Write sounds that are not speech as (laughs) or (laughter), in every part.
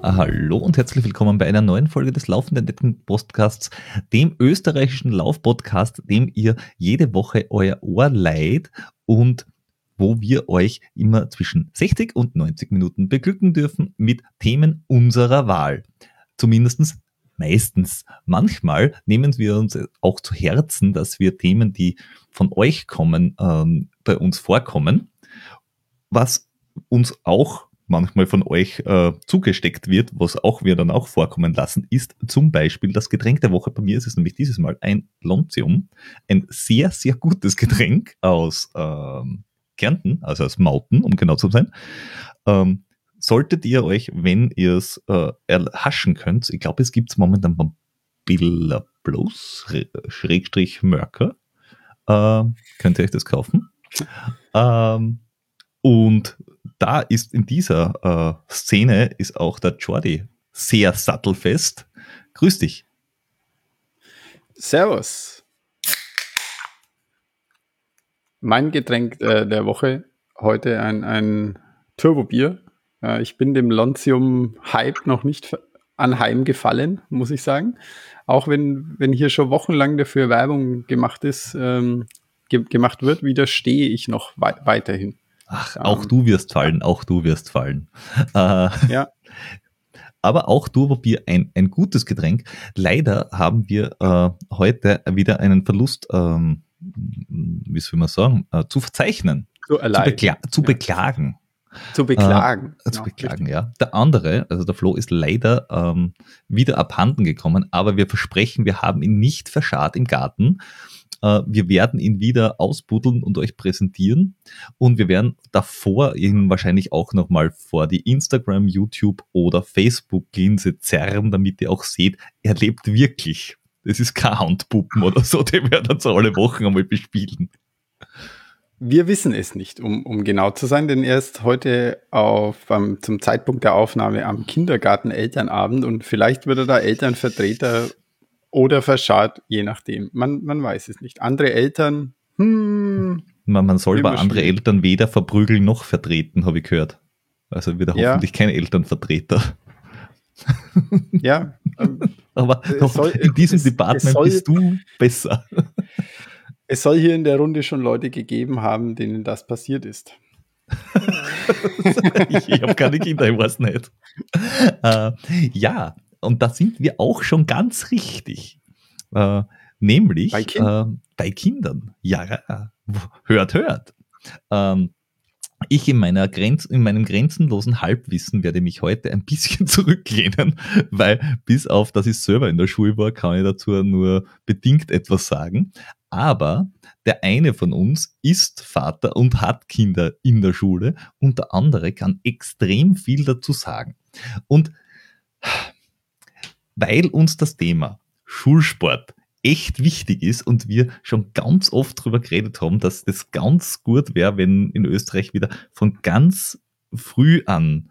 Hallo und herzlich willkommen bei einer neuen Folge des Laufenden Netten Podcasts, dem österreichischen Laufpodcast, dem ihr jede Woche euer Ohr leiht und wo wir euch immer zwischen 60 und 90 Minuten beglücken dürfen mit Themen unserer Wahl. Zumindestens meistens. Manchmal nehmen wir uns auch zu Herzen, dass wir Themen, die von euch kommen, ähm, bei uns vorkommen, was uns auch manchmal von euch äh, zugesteckt wird, was auch wir dann auch vorkommen lassen, ist zum Beispiel das Getränk der Woche. Bei mir ist es nämlich dieses Mal ein Lontium, ein sehr, sehr gutes Getränk aus ähm, Kärnten, also aus Mauten, um genau zu sein. Ähm, solltet ihr euch, wenn ihr es äh, erhaschen könnt, ich glaube, es gibt es momentan beim Billa Plus, Schrägstrich Mörker, äh, könnt ihr euch das kaufen. Ähm, und da ist in dieser äh, Szene ist auch der Jordi sehr sattelfest. Grüß dich. Servus. Mein Getränk äh, der Woche heute ein, ein Turbobier. Äh, ich bin dem Lontium-Hype noch nicht anheimgefallen, muss ich sagen. Auch wenn, wenn hier schon wochenlang dafür Werbung gemacht ist, ähm, ge gemacht wird, widerstehe ich noch wei weiterhin. Ach, auch ähm, du wirst fallen, auch du wirst fallen. Äh, ja. (laughs) Aber auch Turbobier ein, ein gutes Getränk. Leider haben wir äh, heute wieder einen Verlust, ähm, wie soll man sagen, äh, zu verzeichnen. Zu, zu, bekla zu ja. beklagen. Zu beklagen. Äh, zu genau, beklagen, richtig. ja. Der andere, also der Flo, ist leider ähm, wieder abhanden gekommen, aber wir versprechen, wir haben ihn nicht verscharrt im Garten. Äh, wir werden ihn wieder ausbuddeln und euch präsentieren. Und wir werden davor ihn wahrscheinlich auch nochmal vor die Instagram, YouTube oder Facebook-Linse zerren, damit ihr auch seht, er lebt wirklich. Das ist kein Handpuppen oder so, (laughs) den werden wir so alle Wochen einmal bespielen. Wir wissen es nicht, um, um genau zu sein, denn er ist heute auf, um, zum Zeitpunkt der Aufnahme am Kindergarten-Elternabend und vielleicht wird er da Elternvertreter oder verscharrt, je nachdem. Man, man weiß es nicht. Andere Eltern, hm, man, man soll bei andere Eltern weder verprügeln noch vertreten, habe ich gehört. Also wieder ja. hoffentlich kein Elternvertreter. Ja. (laughs) Ähm, Aber soll, in diesem es, Department soll, bist du besser. Es soll hier in der Runde schon Leute gegeben haben, denen das passiert ist. (laughs) ich ich habe keine Kinder, ich weiß nicht. Äh, ja, und da sind wir auch schon ganz richtig. Äh, nämlich bei, kind äh, bei, Kindern. Ja, hört, hört. Ähm, ich in, meiner Grenz, in meinem grenzenlosen Halbwissen werde mich heute ein bisschen (laughs) zurücklehnen, weil bis auf, dass ich selber in der Schule war, kann ich dazu nur bedingt etwas sagen. Aber der eine von uns ist Vater und hat Kinder in der Schule und der andere kann extrem viel dazu sagen. Und weil uns das Thema Schulsport echt wichtig ist und wir schon ganz oft darüber geredet haben, dass das ganz gut wäre, wenn in Österreich wieder von ganz früh an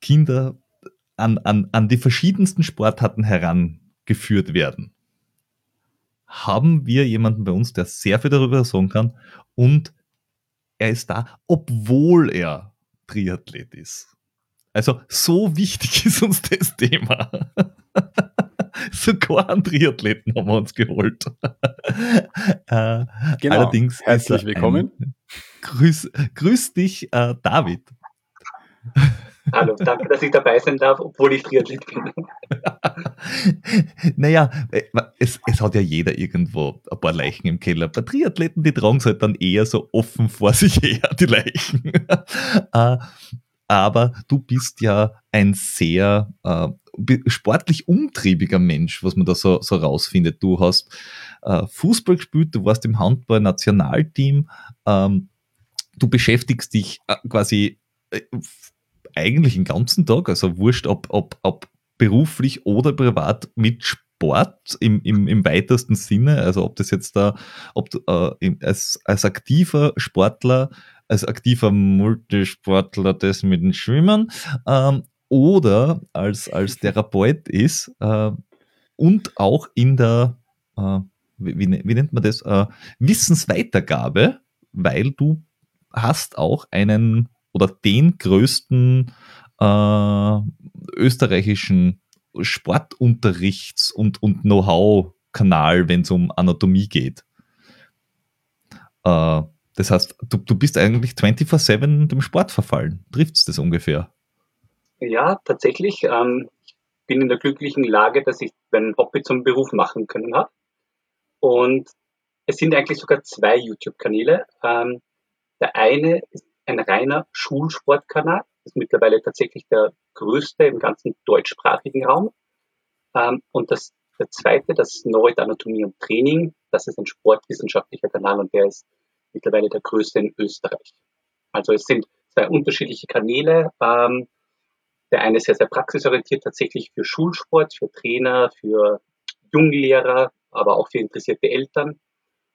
Kinder an, an, an die verschiedensten Sportarten herangeführt werden. Haben wir jemanden bei uns, der sehr viel darüber sagen kann und er ist da, obwohl er Triathlet ist. Also so wichtig (laughs) ist uns das Thema. (laughs) Sogar einen Triathleten haben wir uns geholt. (laughs) äh, genau. Allerdings herzlich willkommen. grüß, grüß dich, äh, David. Hallo, danke, dass ich dabei sein darf, obwohl ich Triathlet bin. (laughs) naja, äh, es, es hat ja jeder irgendwo ein paar Leichen im Keller. Bei Triathleten, die tragen es halt dann eher so offen vor sich (laughs) her, die Leichen. (laughs) äh, aber du bist ja ein sehr äh, sportlich umtriebiger Mensch, was man da so, so rausfindet. Du hast äh, Fußball gespielt, du warst im Handball-Nationalteam, ähm, du beschäftigst dich äh, quasi äh, eigentlich den ganzen Tag, also wurscht, ob, ob, ob beruflich oder privat mit Sport im, im, im weitesten Sinne, also ob das jetzt da, ob du äh, als, als aktiver Sportler als aktiver Multisportler das mit dem Schwimmen ähm, oder als, als (laughs) Therapeut ist äh, und auch in der äh, wie, wie, nennt man das, äh, Wissensweitergabe, weil du hast auch einen oder den größten äh, österreichischen Sportunterrichts- und, und Know-how-Kanal, wenn es um Anatomie geht. Äh, das heißt, du, du bist eigentlich 24-7 dem Sport verfallen. Trifft es das ungefähr? Ja, tatsächlich. Ähm, ich bin in der glücklichen Lage, dass ich mein Hobby zum Beruf machen können habe. Und es sind eigentlich sogar zwei YouTube-Kanäle. Ähm, der eine ist ein reiner Schulsportkanal. Ist mittlerweile tatsächlich der größte im ganzen deutschsprachigen Raum. Ähm, und das, der zweite, das Neurot Anatomie und Training, das ist ein sportwissenschaftlicher Kanal und der ist mittlerweile der größte in Österreich. Also es sind zwei unterschiedliche Kanäle. Ähm, der eine ist sehr, sehr praxisorientiert, tatsächlich für Schulsport, für Trainer, für Junglehrer, aber auch für interessierte Eltern.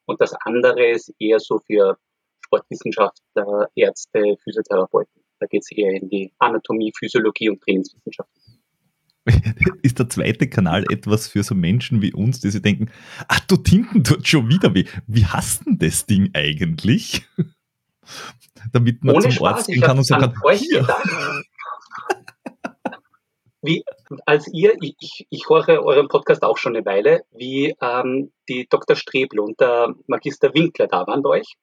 Und das andere ist eher so für Sportwissenschaftler, Ärzte, Physiotherapeuten. Da geht es eher in die Anatomie, Physiologie und Trainingswissenschaft. (laughs) Ist der zweite Kanal etwas für so Menschen wie uns, die sich denken, ach, du tinken dort schon wieder wie. Wie hast denn das Ding eigentlich? (laughs) Damit man Ohne zum Spaß, Arzt gehen kann und sagen kann, hier. wie, als ihr, ich, ich höre euren Podcast auch schon eine Weile, wie ähm, die Dr. Strebel und der Magister Winkler da waren bei euch.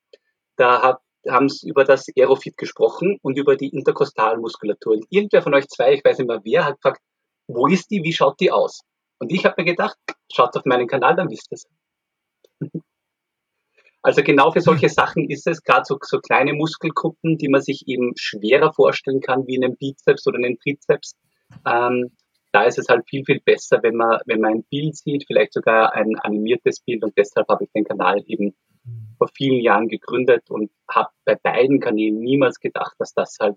Da hat, haben sie über das Aerofit gesprochen und über die Interkostalmuskulatur. Und irgendwer von euch zwei, ich weiß nicht mehr wer, hat gefragt, wo ist die, wie schaut die aus? Und ich habe mir gedacht, schaut auf meinen Kanal, dann wisst ihr es. (laughs) Also genau für solche Sachen ist es, gerade so, so kleine Muskelgruppen, die man sich eben schwerer vorstellen kann wie einen Bizeps oder einen Trizeps. Ähm, da ist es halt viel, viel besser, wenn man, wenn man ein Bild sieht, vielleicht sogar ein animiertes Bild und deshalb habe ich den Kanal eben vor vielen Jahren gegründet und habe bei beiden Kanälen niemals gedacht, dass das halt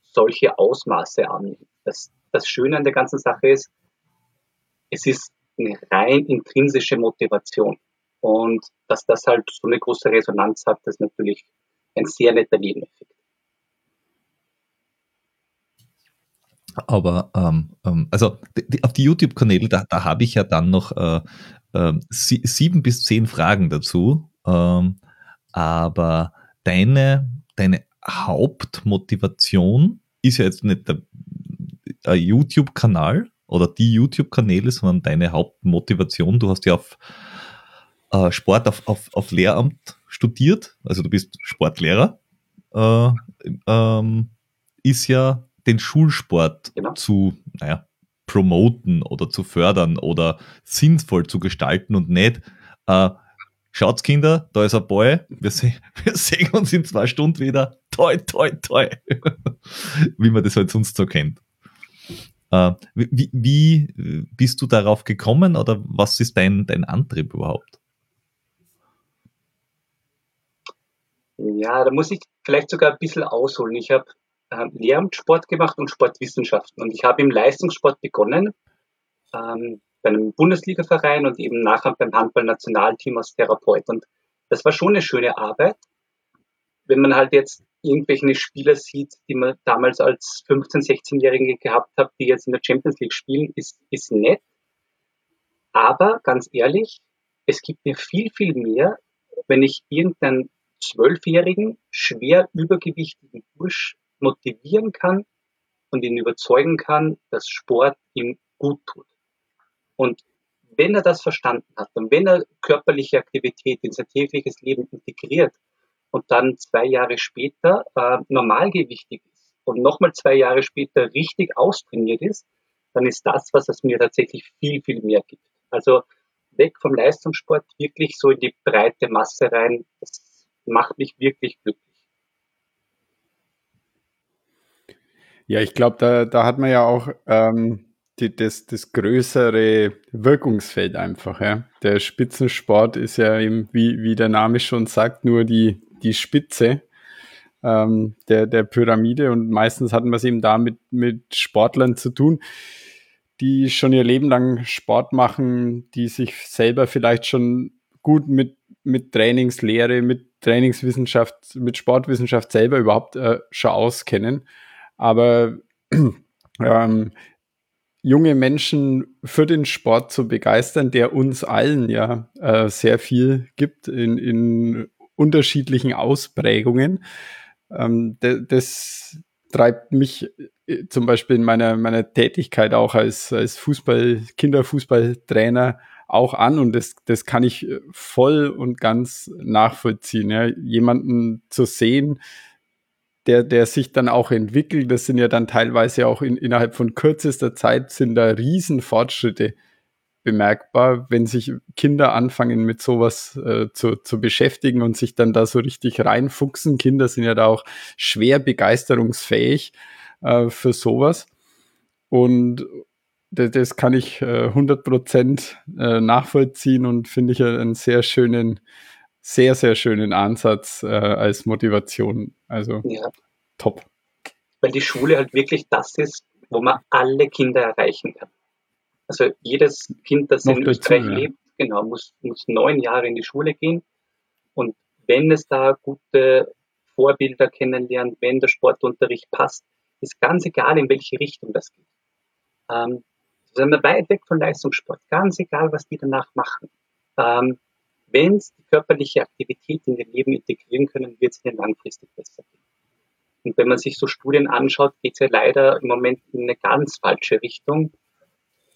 solche Ausmaße annimmt. Das, das Schöne an der ganzen Sache ist, es ist eine rein intrinsische Motivation. Und dass das halt so eine große Resonanz hat, das ist natürlich ein sehr netter Nebeneffekt. Aber ähm, ähm, also die, auf die YouTube-Kanäle, da, da habe ich ja dann noch äh, äh, sie, sieben bis zehn Fragen dazu. Ähm, aber deine, deine Hauptmotivation ist ja jetzt nicht der, der YouTube-Kanal oder die YouTube-Kanäle, sondern deine Hauptmotivation. Du hast ja auf äh, Sport auf, auf, auf Lehramt studiert, also du bist Sportlehrer, äh, ähm, ist ja den Schulsport genau. zu, naja, promoten oder zu fördern oder sinnvoll zu gestalten und nicht, äh, schaut's Kinder, da ist ein Boy, wir, se (laughs) wir sehen uns in zwei Stunden wieder, toi, toi, toi, (laughs) wie man das halt sonst so kennt. Äh, wie, wie bist du darauf gekommen oder was ist dein, dein Antrieb überhaupt? Ja, da muss ich vielleicht sogar ein bisschen ausholen. Ich habe äh, Lehramtssport gemacht und Sportwissenschaften. Und ich habe im Leistungssport begonnen, ähm, bei einem Bundesligaverein und eben nachher beim Handballnationalteam als Therapeut. Und das war schon eine schöne Arbeit. Wenn man halt jetzt irgendwelche Spieler sieht, die man damals als 15-, 16-Jährige gehabt hat, die jetzt in der Champions League spielen, ist, ist nett. Aber ganz ehrlich, es gibt mir viel, viel mehr, wenn ich irgendeinen zwölfjährigen, schwer übergewichtigen Bursch motivieren kann und ihn überzeugen kann, dass Sport ihm gut tut. Und wenn er das verstanden hat und wenn er körperliche Aktivität in sein tägliches Leben integriert und dann zwei Jahre später äh, normalgewichtig ist und nochmal zwei Jahre später richtig austrainiert ist, dann ist das, was es mir tatsächlich viel, viel mehr gibt. Also weg vom Leistungssport, wirklich so in die breite Masse rein. Das macht mich wirklich glücklich. Ja, ich glaube, da, da hat man ja auch ähm, die, das, das größere Wirkungsfeld einfach. Ja. Der Spitzensport ist ja eben, wie, wie der Name schon sagt, nur die, die Spitze ähm, der, der Pyramide und meistens hatten wir es eben da mit, mit Sportlern zu tun, die schon ihr Leben lang Sport machen, die sich selber vielleicht schon gut mit, mit Trainingslehre, mit Trainingswissenschaft, mit Sportwissenschaft selber überhaupt äh, schon auskennen aber (clears throat) ähm, junge Menschen für den Sport zu begeistern, der uns allen ja äh, sehr viel gibt in, in unterschiedlichen Ausprägungen. Ähm, das treibt mich äh, zum Beispiel in meiner, meiner Tätigkeit auch als, als Fußball, Kinderfußballtrainer auch an und das, das kann ich äh, voll und ganz nachvollziehen. Ja. Jemanden zu sehen, der, der sich dann auch entwickelt, das sind ja dann teilweise auch in, innerhalb von kürzester Zeit sind da Riesenfortschritte bemerkbar, wenn sich Kinder anfangen mit sowas äh, zu, zu beschäftigen und sich dann da so richtig reinfuchsen. Kinder sind ja da auch schwer begeisterungsfähig äh, für sowas. Und das, das kann ich äh, 100 Prozent äh, nachvollziehen und finde ich einen sehr schönen, sehr, sehr schönen Ansatz äh, als Motivation. Also ja. top. Weil die Schule halt wirklich das ist, wo man alle Kinder erreichen kann. Also jedes Kind, das Noch in Österreich ja. lebt, genau, muss, muss neun Jahre in die Schule gehen. Und wenn es da gute Vorbilder kennenlernt, wenn der Sportunterricht passt, ist ganz egal, in welche Richtung das geht. Ähm, sind wir weit weg von Leistungssport, ganz egal, was die danach machen. Ähm, wenn sie die körperliche Aktivität in ihr Leben integrieren können, wird es ihnen langfristig besser gehen. Und wenn man sich so Studien anschaut, geht es ja leider im Moment in eine ganz falsche Richtung.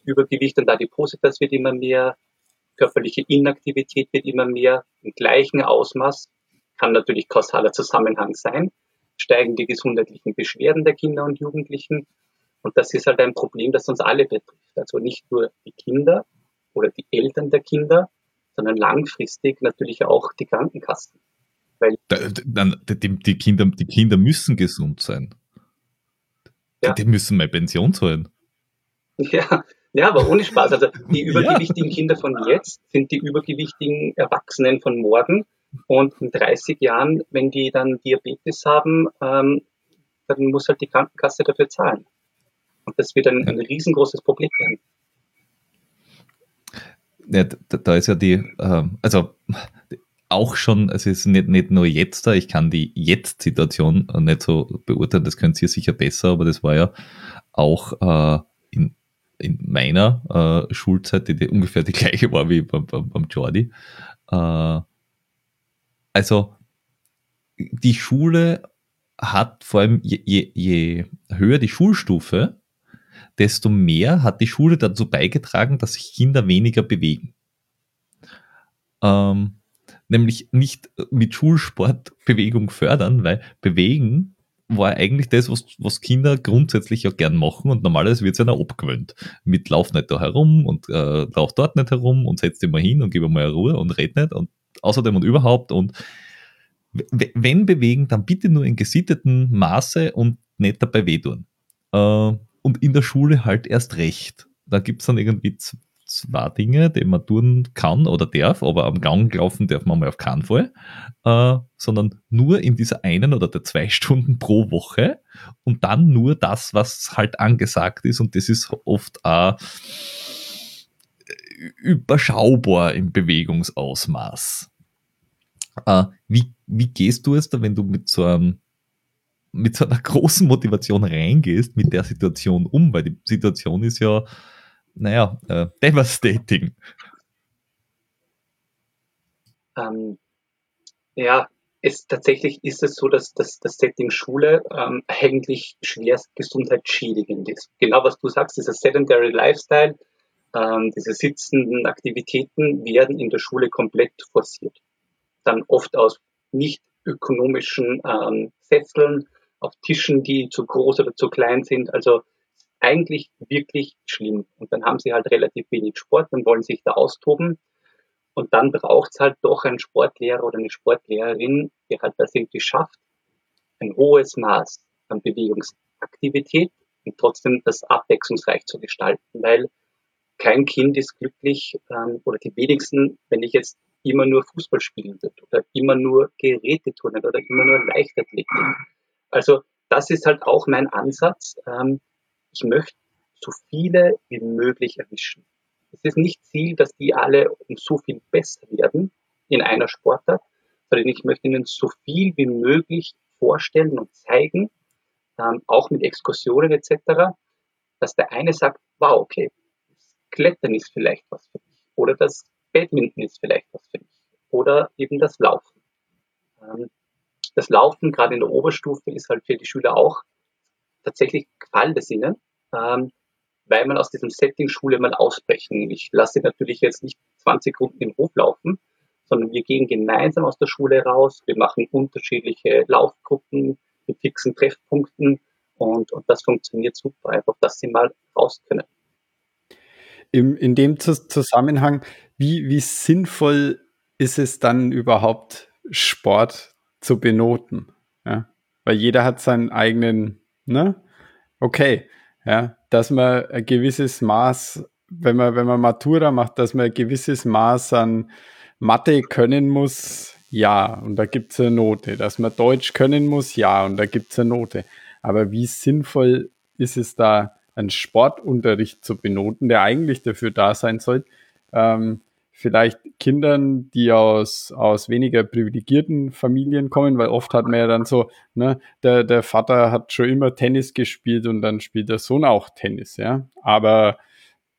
Übergewicht und Adipositas wird immer mehr, körperliche Inaktivität wird immer mehr, im gleichen Ausmaß, kann natürlich kausaler Zusammenhang sein, steigen die gesundheitlichen Beschwerden der Kinder und Jugendlichen. Und das ist halt ein Problem, das uns alle betrifft. Also nicht nur die Kinder oder die Eltern der Kinder, sondern langfristig natürlich auch die Krankenkassen. Weil die, die, Kinder, die Kinder müssen gesund sein. Ja. Die müssen mal Pension zahlen. (laughs) Ja, ja, aber ohne Spaß. Also die (laughs) übergewichtigen ja. Kinder von jetzt sind die übergewichtigen Erwachsenen von morgen. Und in 30 Jahren, wenn die dann Diabetes haben, ähm, dann muss halt die Krankenkasse dafür zahlen. Und das wird ein, ein riesengroßes Problem werden. Ja, da, ist ja die, äh, also auch schon, es ist nicht, nicht nur jetzt da, ich kann die Jetzt-Situation nicht so beurteilen, das könnt ihr sicher besser, aber das war ja auch äh, in in meiner äh, Schulzeit, die, die, ungefähr die gleiche war wie beim, beim, beim Jordi. Äh, also die Schule hat vor allem, je, je, je höher die Schulstufe, desto mehr hat die Schule dazu beigetragen, dass sich Kinder weniger bewegen. Ähm, nämlich nicht mit Schulsport Bewegung fördern, weil Bewegen war eigentlich das, was, was Kinder grundsätzlich ja gern machen und normalerweise wird es noch abgewöhnt. Mit lauf nicht da herum und äh, lauf dort nicht herum und setz dich mal hin und gib mal Ruhe und red nicht und außerdem und überhaupt und wenn bewegen, dann bitte nur in gesittetem Maße und nicht dabei wehtun. Äh, und in der Schule halt erst recht. Da gibt es dann irgendwie zwei Dinge, die man tun kann oder darf, aber am Gang laufen darf man mal auf keinen Fall, äh, sondern nur in dieser einen oder der zwei Stunden pro Woche und dann nur das, was halt angesagt ist und das ist oft auch überschaubar im Bewegungsausmaß. Äh, wie, wie gehst du es da, wenn du mit so einem mit so einer (laughs) großen Motivation reingehst mit der Situation um, weil die Situation ist ja naja, äh, devastating. Ähm, ja, es, tatsächlich ist es so, dass, das Setting Schule ähm, eigentlich schwerst gesundheitsschädigend ist. Genau was du sagst, dieser Sedentary Lifestyle, ähm, diese sitzenden Aktivitäten werden in der Schule komplett forciert. Dann oft aus nicht ökonomischen ähm, Sesseln, auf Tischen, die zu groß oder zu klein sind. Also eigentlich wirklich schlimm. Und dann haben sie halt relativ wenig Sport und wollen sich da austoben. Und dann braucht es halt doch einen Sportlehrer oder eine Sportlehrerin, die halt das irgendwie schafft, ein hohes Maß an Bewegungsaktivität und trotzdem das abwechslungsreich zu gestalten, weil kein Kind ist glücklich ähm, oder die wenigsten, wenn ich jetzt immer nur Fußball spielen würde oder immer nur Geräte turnen oder immer nur Leichtathletik. Also das ist halt auch mein Ansatz. Ähm, ich möchte so viele wie möglich erwischen. Es ist nicht Ziel, dass die alle um so viel besser werden in einer Sportart, sondern ich möchte ihnen so viel wie möglich vorstellen und zeigen, ähm, auch mit Exkursionen etc., dass der eine sagt, wow, okay, Klettern ist vielleicht was für mich oder das Badminton ist vielleicht was für mich oder eben das Laufen. Das Laufen, gerade in der Oberstufe, ist halt für die Schüler auch tatsächlich gefällt es ihnen, ähm, weil man aus diesem Setting Schule mal ausbrechen. Ich lasse natürlich jetzt nicht 20 Runden im Hof laufen, sondern wir gehen gemeinsam aus der Schule raus. Wir machen unterschiedliche Laufgruppen mit fixen Treffpunkten und, und das funktioniert super, einfach, dass sie mal raus können. Im, in dem Zusammenhang, wie, wie sinnvoll ist es dann überhaupt, Sport zu benoten? Ja? Weil jeder hat seinen eigenen, ne? Okay, ja, dass man ein gewisses Maß, wenn man, wenn man Matura macht, dass man ein gewisses Maß an Mathe können muss, ja, und da gibt es eine Note. Dass man Deutsch können muss, ja, und da gibt es eine Note. Aber wie sinnvoll ist es da, einen Sportunterricht zu benoten, der eigentlich dafür da sein soll, ähm, vielleicht Kindern, die aus, aus weniger privilegierten Familien kommen, weil oft hat man ja dann so, ne, der, der Vater hat schon immer Tennis gespielt und dann spielt der Sohn auch Tennis, ja. Aber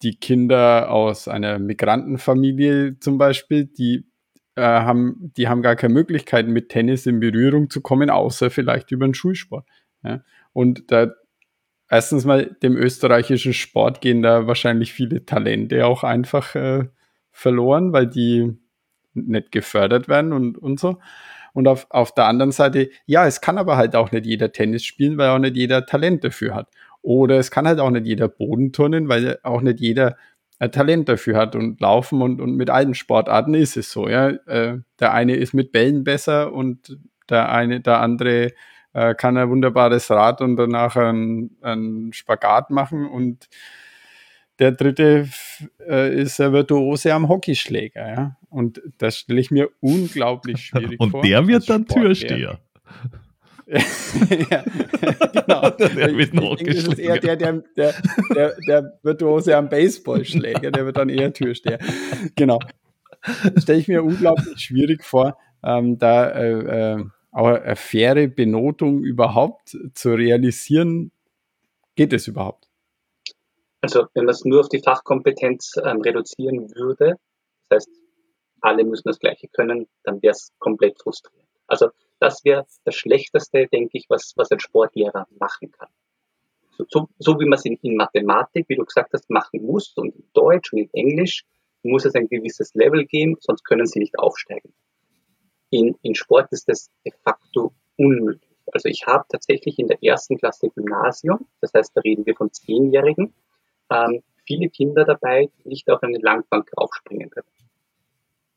die Kinder aus einer Migrantenfamilie zum Beispiel, die äh, haben, die haben gar keine Möglichkeit, mit Tennis in Berührung zu kommen, außer vielleicht über den Schulsport. Ja? Und da erstens mal dem österreichischen Sport gehen da wahrscheinlich viele Talente auch einfach äh, verloren, weil die nicht gefördert werden und, und so. Und auf, auf der anderen Seite, ja, es kann aber halt auch nicht jeder Tennis spielen, weil auch nicht jeder Talent dafür hat. Oder es kann halt auch nicht jeder Bodenturnen, weil auch nicht jeder ein Talent dafür hat und laufen und, und mit allen Sportarten ist es so, ja. Äh, der eine ist mit Bällen besser und der eine, der andere äh, kann ein wunderbares Rad und danach einen Spagat machen und der dritte äh, ist ein Virtuose am Hockeyschläger, ja. Und das stelle ich mir unglaublich (laughs) schwierig und vor. Und (laughs) (laughs) der wird dann Türsteher. ja, genau. Der wird noch das ist eher der, der, der, der, der Virtuose am Baseballschläger, der wird dann eher Türsteher. Genau. Stelle ich mir unglaublich schwierig vor, ähm, da äh, äh, auch eine faire Benotung überhaupt zu realisieren. Geht es überhaupt? Also wenn man es nur auf die Fachkompetenz ähm, reduzieren würde, das heißt, alle müssen das Gleiche können, dann wäre es komplett frustrierend. Also das wäre das Schlechteste, denke ich, was, was ein Sportlehrer machen kann. So, so, so wie man es in, in, Mathematik, wie du gesagt hast, machen muss und in Deutsch und in Englisch muss es ein gewisses Level geben, sonst können sie nicht aufsteigen. In, in Sport ist das de facto unmöglich. Also ich habe tatsächlich in der ersten Klasse Gymnasium, das heißt, da reden wir von Zehnjährigen, ähm, viele Kinder dabei, die nicht auf eine Langbank raufspringen können.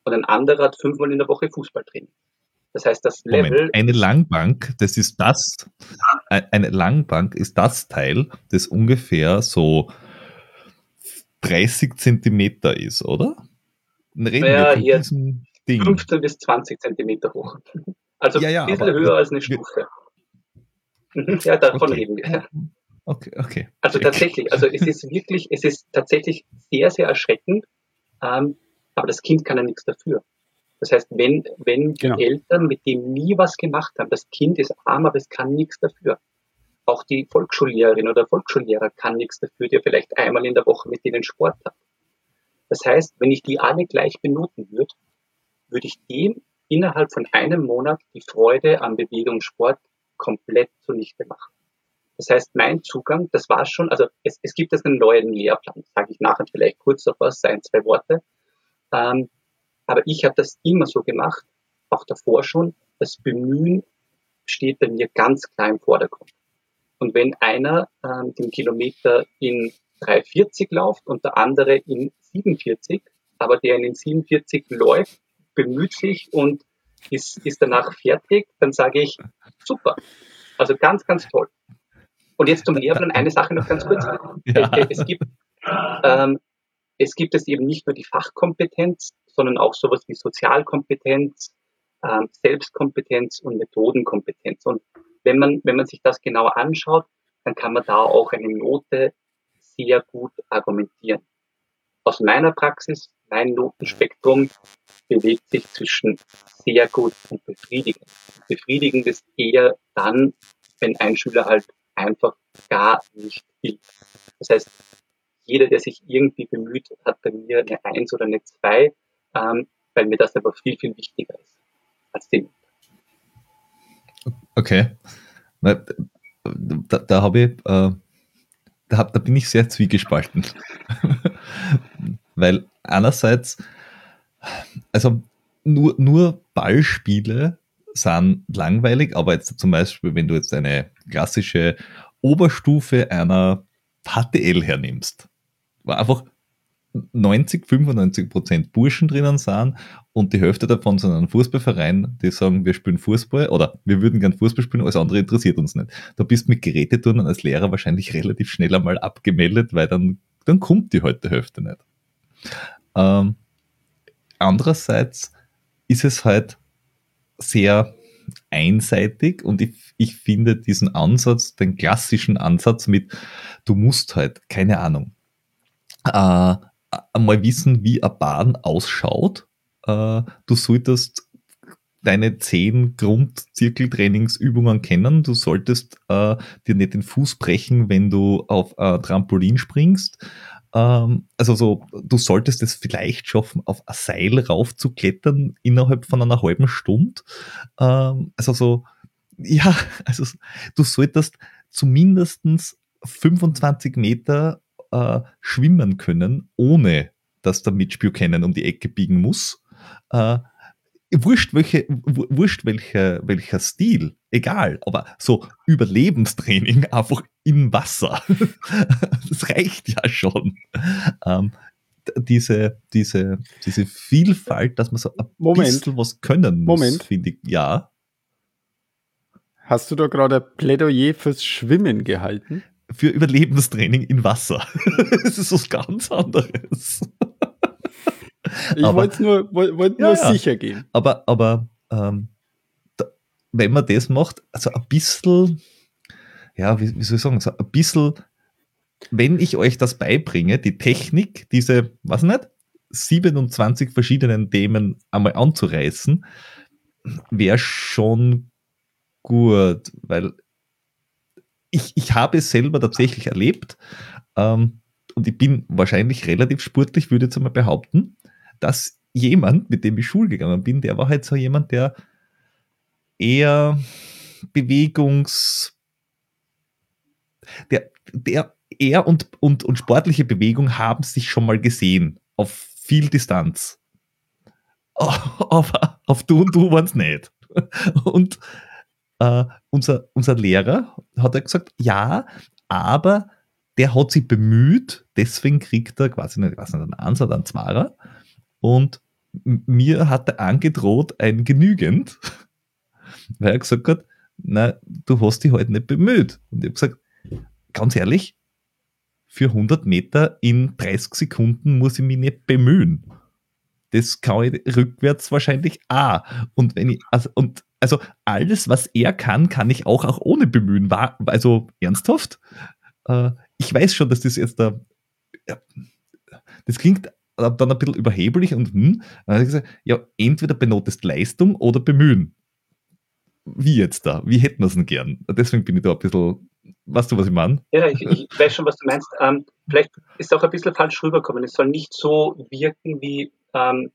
Und ein anderer hat fünfmal in der Woche Fußballtraining. Das heißt, das Level. Moment, eine Langbank, das ist das, eine Langbank ist das Teil, das ungefähr so 30 Zentimeter ist, oder? Reden naja, wir von diesem Ding. 15 bis 20 Zentimeter hoch. Also ja, ja, ein bisschen höher als eine Stufe. (laughs) Ja, davon okay. reden wir. Okay, okay. Also tatsächlich, also es ist wirklich, es ist tatsächlich sehr, sehr erschreckend, ähm, aber das Kind kann ja nichts dafür. Das heißt, wenn, wenn die genau. Eltern mit dem nie was gemacht haben, das Kind ist arm, aber es kann nichts dafür. Auch die Volksschullehrerin oder Volksschullehrer kann nichts dafür, der vielleicht einmal in der Woche mit denen Sport hat. Das heißt, wenn ich die alle gleich benoten würde, würde ich dem innerhalb von einem Monat die Freude an Bewegung und Sport komplett zunichte machen. Das heißt, mein Zugang, das war schon, also es, es gibt jetzt einen neuen Lehrplan, sage ich nachher vielleicht kurz noch was, ein, zwei Worte. Ähm, aber ich habe das immer so gemacht, auch davor schon. Das Bemühen steht bei mir ganz klar im Vordergrund. Und wenn einer ähm, den Kilometer in 3,40 läuft und der andere in 47, aber der in den 47 läuft, bemüht sich und ist, ist danach fertig, dann sage ich, super. Also ganz, ganz toll. Und jetzt zum Lehrplan eine Sache noch ganz kurz. Ja. Es, gibt, ähm, es gibt es eben nicht nur die Fachkompetenz, sondern auch sowas wie Sozialkompetenz, ähm, Selbstkompetenz und Methodenkompetenz. Und wenn man, wenn man sich das genauer anschaut, dann kann man da auch eine Note sehr gut argumentieren. Aus meiner Praxis, mein Notenspektrum bewegt sich zwischen sehr gut und befriedigend. Befriedigend ist eher dann, wenn ein Schüler halt einfach gar nicht will. Das heißt, jeder, der sich irgendwie bemüht, hat bei mir eine Eins oder eine Zwei, ähm, weil mir das aber viel, viel wichtiger ist als die Okay. Da, da habe ich, äh, da, da bin ich sehr zwiegespalten. (laughs) weil einerseits, also nur, nur Ballspiele sind langweilig, aber jetzt zum Beispiel, wenn du jetzt eine klassische Oberstufe einer HTL hernimmst, war einfach 90, 95 Prozent Burschen drinnen sind und die Hälfte davon sind ein Fußballverein, die sagen, wir spielen Fußball oder wir würden gern Fußball spielen, alles andere interessiert uns nicht. Du bist mit Geräteturnen als Lehrer wahrscheinlich (laughs) relativ schnell einmal abgemeldet, weil dann, dann kommt die heute Hälfte nicht. Ähm, andererseits ist es halt sehr einseitig und ich, ich finde diesen Ansatz, den klassischen Ansatz mit, du musst halt, keine Ahnung, äh, einmal wissen, wie eine Bahn ausschaut. Äh, du solltest deine zehn Grundzirkeltrainingsübungen kennen. Du solltest äh, dir nicht den Fuß brechen, wenn du auf äh, Trampolin springst. Ähm, also so, du solltest es vielleicht schaffen, auf ein Seil raufzuklettern innerhalb von einer halben Stunde. Ähm, also so, (laughs) ja, also du solltest zumindestens 25 Meter äh, schwimmen können, ohne dass der Mitspielkenner um die Ecke biegen muss. Äh, wurscht, welche, wurscht welcher, welcher Stil, egal, aber so Überlebenstraining (laughs) einfach im Wasser, (laughs) das reicht ja schon. Ähm, diese, diese, diese Vielfalt, dass man so ein Moment. bisschen was können muss, Moment. finde ich, ja. Hast du da gerade ein Plädoyer fürs Schwimmen gehalten? Für Überlebenstraining in Wasser. (laughs) das ist was ganz anderes. Ich wollte nur, wollt, nur ja. sicher gehen. Aber, aber ähm, da, wenn man das macht, also ein bisschen, ja, wie, wie soll ich sagen, so ein bisschen, wenn ich euch das beibringe, die Technik, diese, was nicht, 27 verschiedenen Themen einmal anzureißen, wäre schon gut, weil ich, ich habe es selber tatsächlich erlebt ähm, und ich bin wahrscheinlich relativ sportlich, würde ich jetzt einmal behaupten, dass jemand, mit dem ich Schule gegangen bin, der war halt so jemand, der eher Bewegungs, der, der er und, und, und sportliche Bewegung haben sich schon mal gesehen, auf viel Distanz. (laughs) Aber auf du und du waren es nicht. (laughs) Und äh, unser, unser Lehrer hat er gesagt, ja, aber der hat sich bemüht, deswegen kriegt er quasi nicht, nicht, einen Eins oder einen Zwarer. Und mir hat er angedroht ein Genügend, (laughs) weil er gesagt hat, na, du hast dich halt nicht bemüht. Und ich habe gesagt, ganz ehrlich, für 100 Meter in 30 Sekunden muss ich mich nicht bemühen. Das kann ich rückwärts wahrscheinlich auch. Und wenn ich, also, und, also alles, was er kann, kann ich auch, auch ohne bemühen. War, also ernsthaft? Äh, ich weiß schon, dass das jetzt da, ja, das klingt dann ein bisschen überheblich und hm, dann habe ich gesagt, ja, entweder benotest Leistung oder bemühen. Wie jetzt da? Wie hätten wir es denn gern? Deswegen bin ich da ein bisschen, weißt du, was ich meine? Ja, ich, ich weiß schon, was du meinst. Ähm, vielleicht ist auch ein bisschen falsch rübergekommen. Es soll nicht so wirken wie, ähm,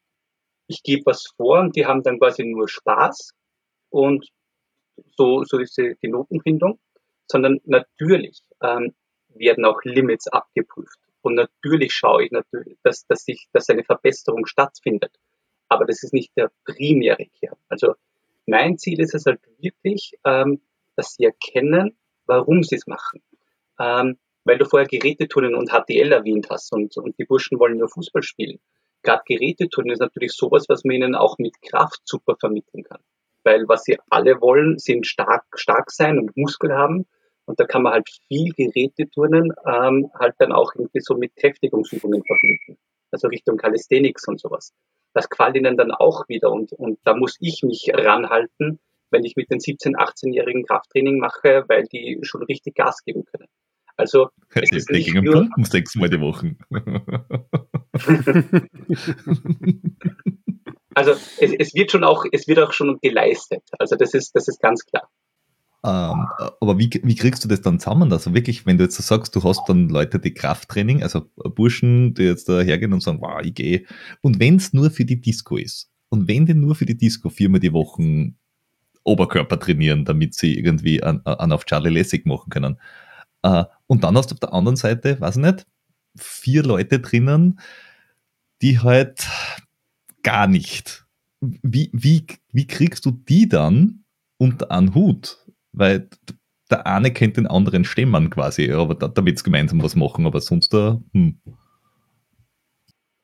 ich gebe was vor und die haben dann quasi nur Spaß und so, so ist die, die Notenfindung, sondern natürlich ähm, werden auch Limits abgeprüft. Und natürlich schaue ich natürlich, dass, dass, ich, dass eine Verbesserung stattfindet. Aber das ist nicht der primäre Kern. Also mein Ziel ist es halt wirklich, ähm, dass sie erkennen, warum sie es machen. Ähm, weil du vorher Geräteturnen und HTL erwähnt hast und, und die Burschen wollen nur Fußball spielen. Gerade Geräteturnen ist natürlich sowas, was man ihnen auch mit Kraft super vermitteln kann. Weil was sie alle wollen, sind stark, stark sein und Muskel haben. Und da kann man halt viel Geräteturnen ähm, halt dann auch irgendwie so mit Kräftigungsübungen verbinden. Also Richtung Calisthenics und sowas. Das gefällt ihnen dann auch wieder und, und da muss ich mich ranhalten, wenn ich mit den 17-, 18-jährigen Krafttraining mache, weil die schon richtig Gas geben können. Also es Die, ist die gingen nur, Pumpen sechsmal die Woche. (laughs) also es, es wird schon auch, es wird auch schon geleistet. Also das ist, das ist ganz klar. Ähm, aber wie, wie kriegst du das dann zusammen? Also wirklich, wenn du jetzt sagst, du hast dann Leute, die Krafttraining, also Burschen, die jetzt da hergehen und sagen, wow, ich gehe. Und wenn es nur für die Disco ist, und wenn die nur für die Disco viermal die Woche Oberkörper trainieren, damit sie irgendwie an, an auf Charlie Lessig machen können. Äh, und dann hast du auf der anderen Seite, weiß ich nicht, vier Leute drinnen, die halt gar nicht. Wie, wie, wie kriegst du die dann unter einen Hut? weil der eine kennt den anderen Stämmern quasi, aber da, damit gemeinsam was machen, aber sonst da, hm.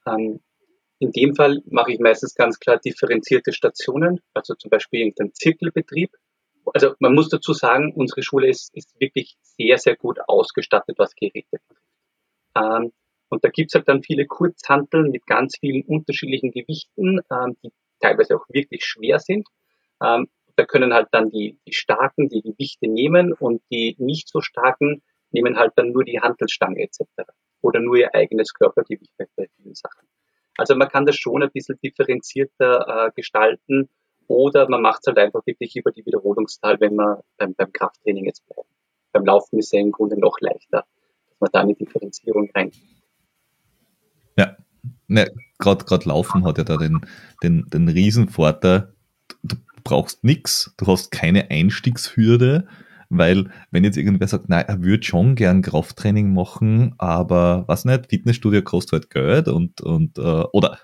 Ähm, in dem Fall mache ich meistens ganz klar differenzierte Stationen, also zum Beispiel irgendein Zirkelbetrieb. Also man muss dazu sagen, unsere Schule ist, ist wirklich sehr, sehr gut ausgestattet, was Geräte. Ähm, und da gibt's halt dann viele Kurzhanteln mit ganz vielen unterschiedlichen Gewichten, ähm, die teilweise auch wirklich schwer sind. Ähm, da können halt dann die, die Starken die Gewichte nehmen und die nicht so Starken nehmen halt dann nur die Handelstange etc. Oder nur ihr eigenes Körpergewicht bei vielen Sachen. Also man kann das schon ein bisschen differenzierter äh, gestalten oder man macht es halt einfach wirklich über die Wiederholungszahl, wenn man beim, beim Krafttraining jetzt bleibt. Beim Laufen ist es ja im Grunde noch leichter, dass man da eine Differenzierung reinkriegt. Ja, ne, gerade Laufen hat ja da den, den, den Riesenvorteil, du brauchst nichts, du hast keine Einstiegshürde, weil wenn jetzt irgendwer sagt, nein, er würde schon gern Krafttraining machen, aber was nicht, Fitnessstudio kostet halt Geld und, und äh, oder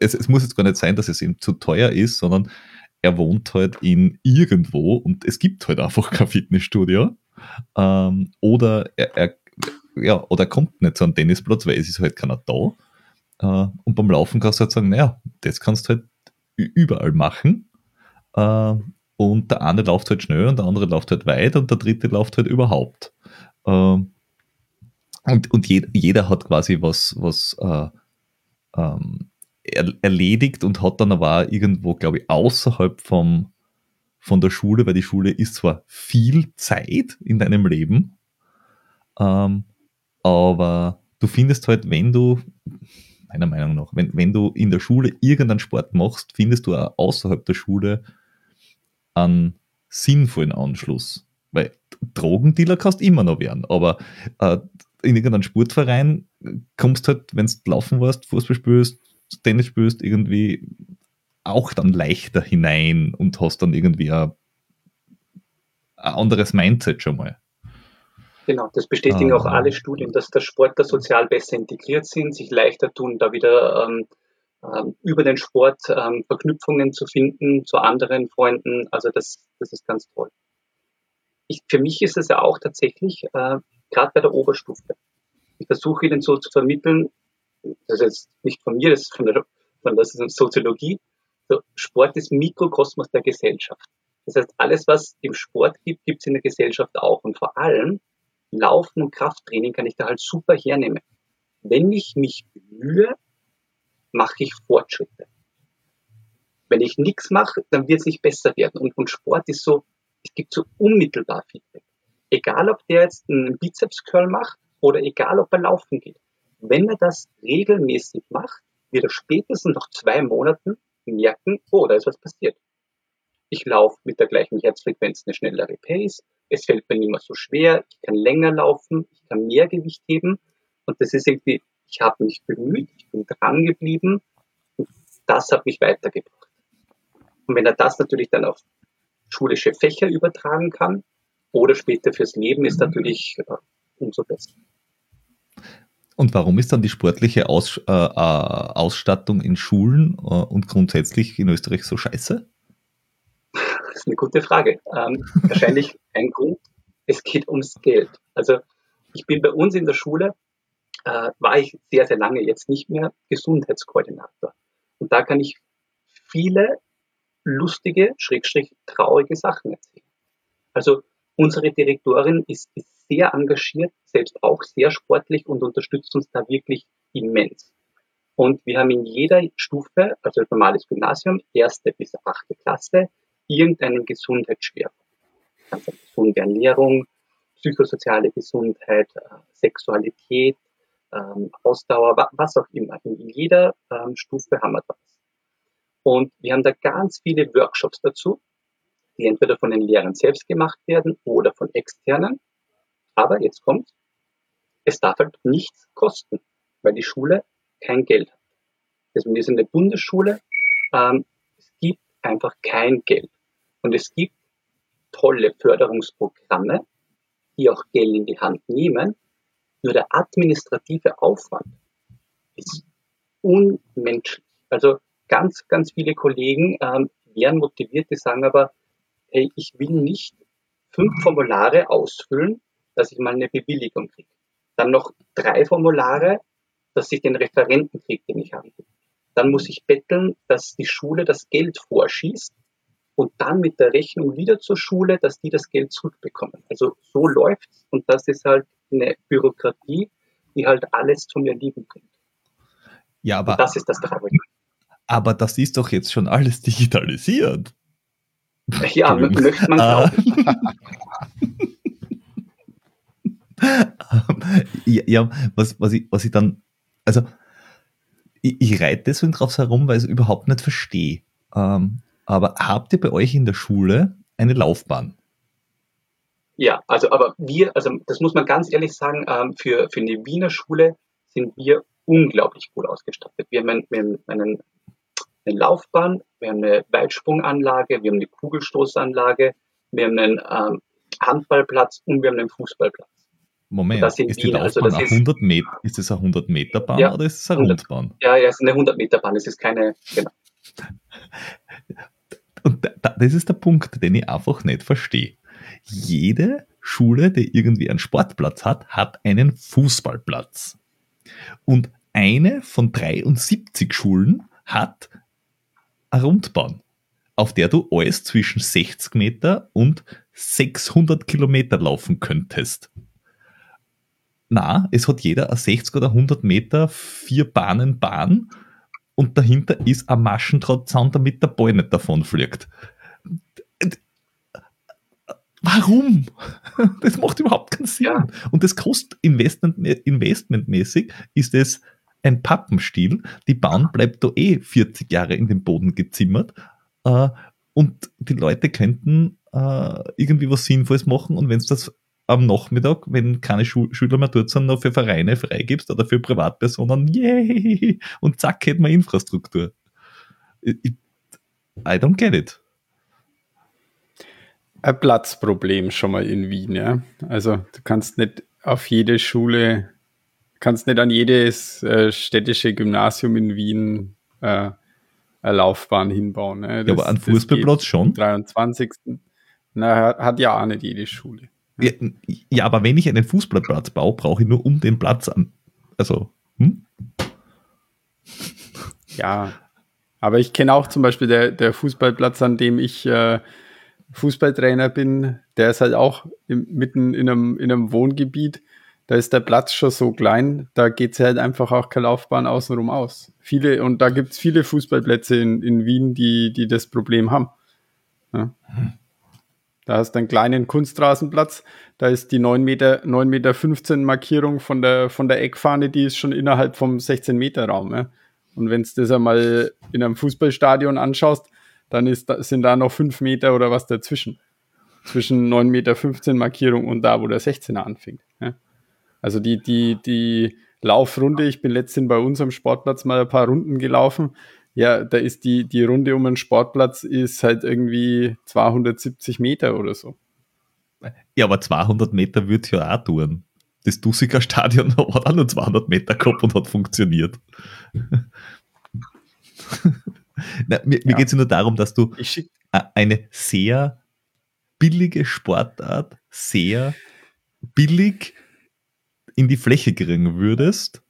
es, es muss jetzt gar nicht sein, dass es ihm zu teuer ist, sondern er wohnt halt in irgendwo und es gibt halt einfach kein Fitnessstudio. Ähm, oder er, er, ja, oder er kommt nicht zu einem Tennisplatz, weil es ist halt keiner da. Äh, und beim Laufen kannst du halt sagen, naja, das kannst du halt überall machen. Äh, und der eine läuft halt schnell und der andere läuft halt weit und der dritte läuft halt überhaupt. Äh, und und jeder, jeder hat quasi was, was äh, ähm, er, erledigt und hat dann aber auch irgendwo, glaube ich, außerhalb vom, von der Schule, weil die Schule ist zwar viel Zeit in deinem Leben, ähm, aber du findest halt, wenn du, meiner Meinung nach, wenn, wenn du in der Schule irgendeinen Sport machst, findest du auch außerhalb der Schule einen sinnvollen Anschluss. Weil Drogendealer kannst immer noch werden, aber äh, in irgendeinem Sportverein kommst halt, wenn du laufen warst, Fußball spielst, Tennis spielst, irgendwie auch dann leichter hinein und hast dann irgendwie ein, ein anderes Mindset schon mal. Genau, das bestätigen ah. auch alle Studien, dass der Sportler sozial besser integriert sind, sich leichter tun, da wieder ähm, ähm, über den Sport ähm, Verknüpfungen zu finden zu anderen Freunden. Also das, das ist ganz toll. Ich, für mich ist es ja auch tatsächlich, äh, gerade bei der Oberstufe, ich versuche ihnen so zu vermitteln, das ist nicht von mir, das ist von der, von der Soziologie, so, Sport ist Mikrokosmos der Gesellschaft. Das heißt, alles, was im Sport gibt, gibt es in der Gesellschaft auch. Und vor allem Laufen und Krafttraining kann ich da halt super hernehmen. Wenn ich mich bemühe, mache ich Fortschritte. Wenn ich nichts mache, dann wird es nicht besser werden. Und, und Sport ist so, es gibt so unmittelbar Feedback. Egal, ob der jetzt einen Bizeps-Curl macht oder egal, ob er laufen geht. Wenn er das regelmäßig macht, wird er spätestens nach zwei Monaten merken, oh, da ist was passiert. Ich laufe mit der gleichen Herzfrequenz eine schnellere Pace, es fällt mir nicht mehr so schwer, ich kann länger laufen, ich kann mehr Gewicht heben und das ist irgendwie ich habe mich bemüht, ich bin dran geblieben und das hat mich weitergebracht. Und wenn er das natürlich dann auf schulische Fächer übertragen kann oder später fürs Leben, ist natürlich äh, umso besser. Und warum ist dann die sportliche Aus, äh, äh Ausstattung in Schulen äh, und grundsätzlich in Österreich so scheiße? Das ist eine gute Frage. Ähm, wahrscheinlich ein Grund, es geht ums Geld. Also ich bin bei uns in der Schule äh, war ich sehr, sehr lange jetzt nicht mehr Gesundheitskoordinator. Und da kann ich viele lustige, schrägstrich traurige Sachen erzählen. Also unsere Direktorin ist, ist sehr engagiert, selbst auch sehr sportlich und unterstützt uns da wirklich immens. Und wir haben in jeder Stufe, also normales Gymnasium, erste bis achte Klasse, irgendeinen Gesundheitsschwerpunkt. Also gesunde Ernährung, psychosoziale Gesundheit, äh, Sexualität, ähm, Ausdauer, was auch immer. In jeder ähm, Stufe haben wir das. Und wir haben da ganz viele Workshops dazu. die entweder von den Lehrern selbst gemacht werden oder von externen. Aber jetzt kommt, es darf halt nichts kosten, weil die Schule kein Geld hat. Deswegen ist in der Bundesschule, ähm, es gibt einfach kein Geld. Und es gibt tolle Förderungsprogramme, die auch Geld in die Hand nehmen. Nur der administrative Aufwand ist unmenschlich. Also ganz, ganz viele Kollegen ähm, wären motiviert, die sagen aber, hey, ich will nicht fünf Formulare ausfüllen, dass ich mal eine Bewilligung kriege. Dann noch drei Formulare, dass ich den Referenten kriege, den ich will. Dann muss ich betteln, dass die Schule das Geld vorschießt und dann mit der Rechnung wieder zur Schule, dass die das Geld zurückbekommen. Also so läuft's und das ist halt eine Bürokratie, die halt alles zum Erliegen bringt. Ja, aber und das ist das Traurige. Aber das ist doch jetzt schon alles digitalisiert. Ja, möchte man glauben. (laughs) ja, ja, was, was, ich, was ich dann, also ich, ich reite deswegen drauf herum, weil ich es überhaupt nicht verstehe. Ähm, aber habt ihr bei euch in der Schule eine Laufbahn? Ja, also aber wir, also das muss man ganz ehrlich sagen, ähm, für, für eine Wiener Schule sind wir unglaublich gut ausgestattet. Wir haben einen, wir haben einen, eine Laufbahn, wir haben eine Weitsprunganlage, wir haben eine Kugelstoßanlage, wir haben einen ähm, Handballplatz und wir haben einen Fußballplatz. Moment, ist die Wien, also Laufbahn also 100 Meter, ist das eine 100 Meter Bahn ja, oder ist es eine 100, Rundbahn? Ja, ja, es ist eine 100 Meter Bahn, es ist keine, genau. (laughs) Und das ist der Punkt, den ich einfach nicht verstehe. Jede Schule, die irgendwie einen Sportplatz hat, hat einen Fußballplatz. Und eine von 73 Schulen hat eine Rundbahn, auf der du alles zwischen 60 Meter und 600 Kilometer laufen könntest. Na, es hat jeder eine 60 oder 100 Meter vier Bahnen Bahn und dahinter ist ein Maschendrahtzaun, damit der Ball nicht davon fliegt. Warum? (laughs) Das macht überhaupt keinen Sinn. Ja. Und das kostet Investment, investmentmäßig ist es ein Pappenstiel. Die Bahn bleibt da eh 40 Jahre in den Boden gezimmert. Äh, und die Leute könnten äh, irgendwie was Sinnvolles machen. Und wenn es das am Nachmittag, wenn keine Schu Schüler mehr dort sind, noch für Vereine freigibst oder für Privatpersonen, yay! Und zack, hätten wir Infrastruktur. I, I don't get it. Ein Platzproblem schon mal in Wien, ja. Also du kannst nicht auf jede Schule, kannst nicht an jedes äh, städtische Gymnasium in Wien äh, eine Laufbahn hinbauen. Ne? Das, ja, aber an Fußballplatz schon. 23. Na, hat ja auch nicht jede Schule. Ja, ja, aber wenn ich einen Fußballplatz baue, brauche ich nur um den Platz an. Also, hm? Ja, aber ich kenne auch zum Beispiel der, der Fußballplatz, an dem ich äh, Fußballtrainer bin, der ist halt auch im, mitten in einem, in einem Wohngebiet. Da ist der Platz schon so klein, da geht es halt einfach auch keine Laufbahn außenrum aus. Viele, und da gibt es viele Fußballplätze in, in Wien, die, die das Problem haben. Ja. Hm. Da hast du einen kleinen Kunstrasenplatz, da ist die 9 Meter, 9 Meter 15 Markierung von der, von der Eckfahne, die ist schon innerhalb vom 16 Meter Raum. Ja. Und wenn du das einmal in einem Fußballstadion anschaust, dann ist, sind da noch 5 Meter oder was dazwischen. Zwischen 9 Meter 15 Markierung und da, wo der 16er anfängt. Ja. Also die, die, die Laufrunde, ich bin letztens bei unserem Sportplatz mal ein paar Runden gelaufen, ja, da ist die, die Runde um einen Sportplatz ist halt irgendwie 270 Meter oder so. Ja, aber 200 Meter wird ja auch tun. Das Dussiger Stadion (laughs) hat auch nur 200 Meter gehabt und hat funktioniert. (laughs) Na, mir ja. geht es nur darum, dass du eine sehr billige Sportart sehr billig in die Fläche kriegen würdest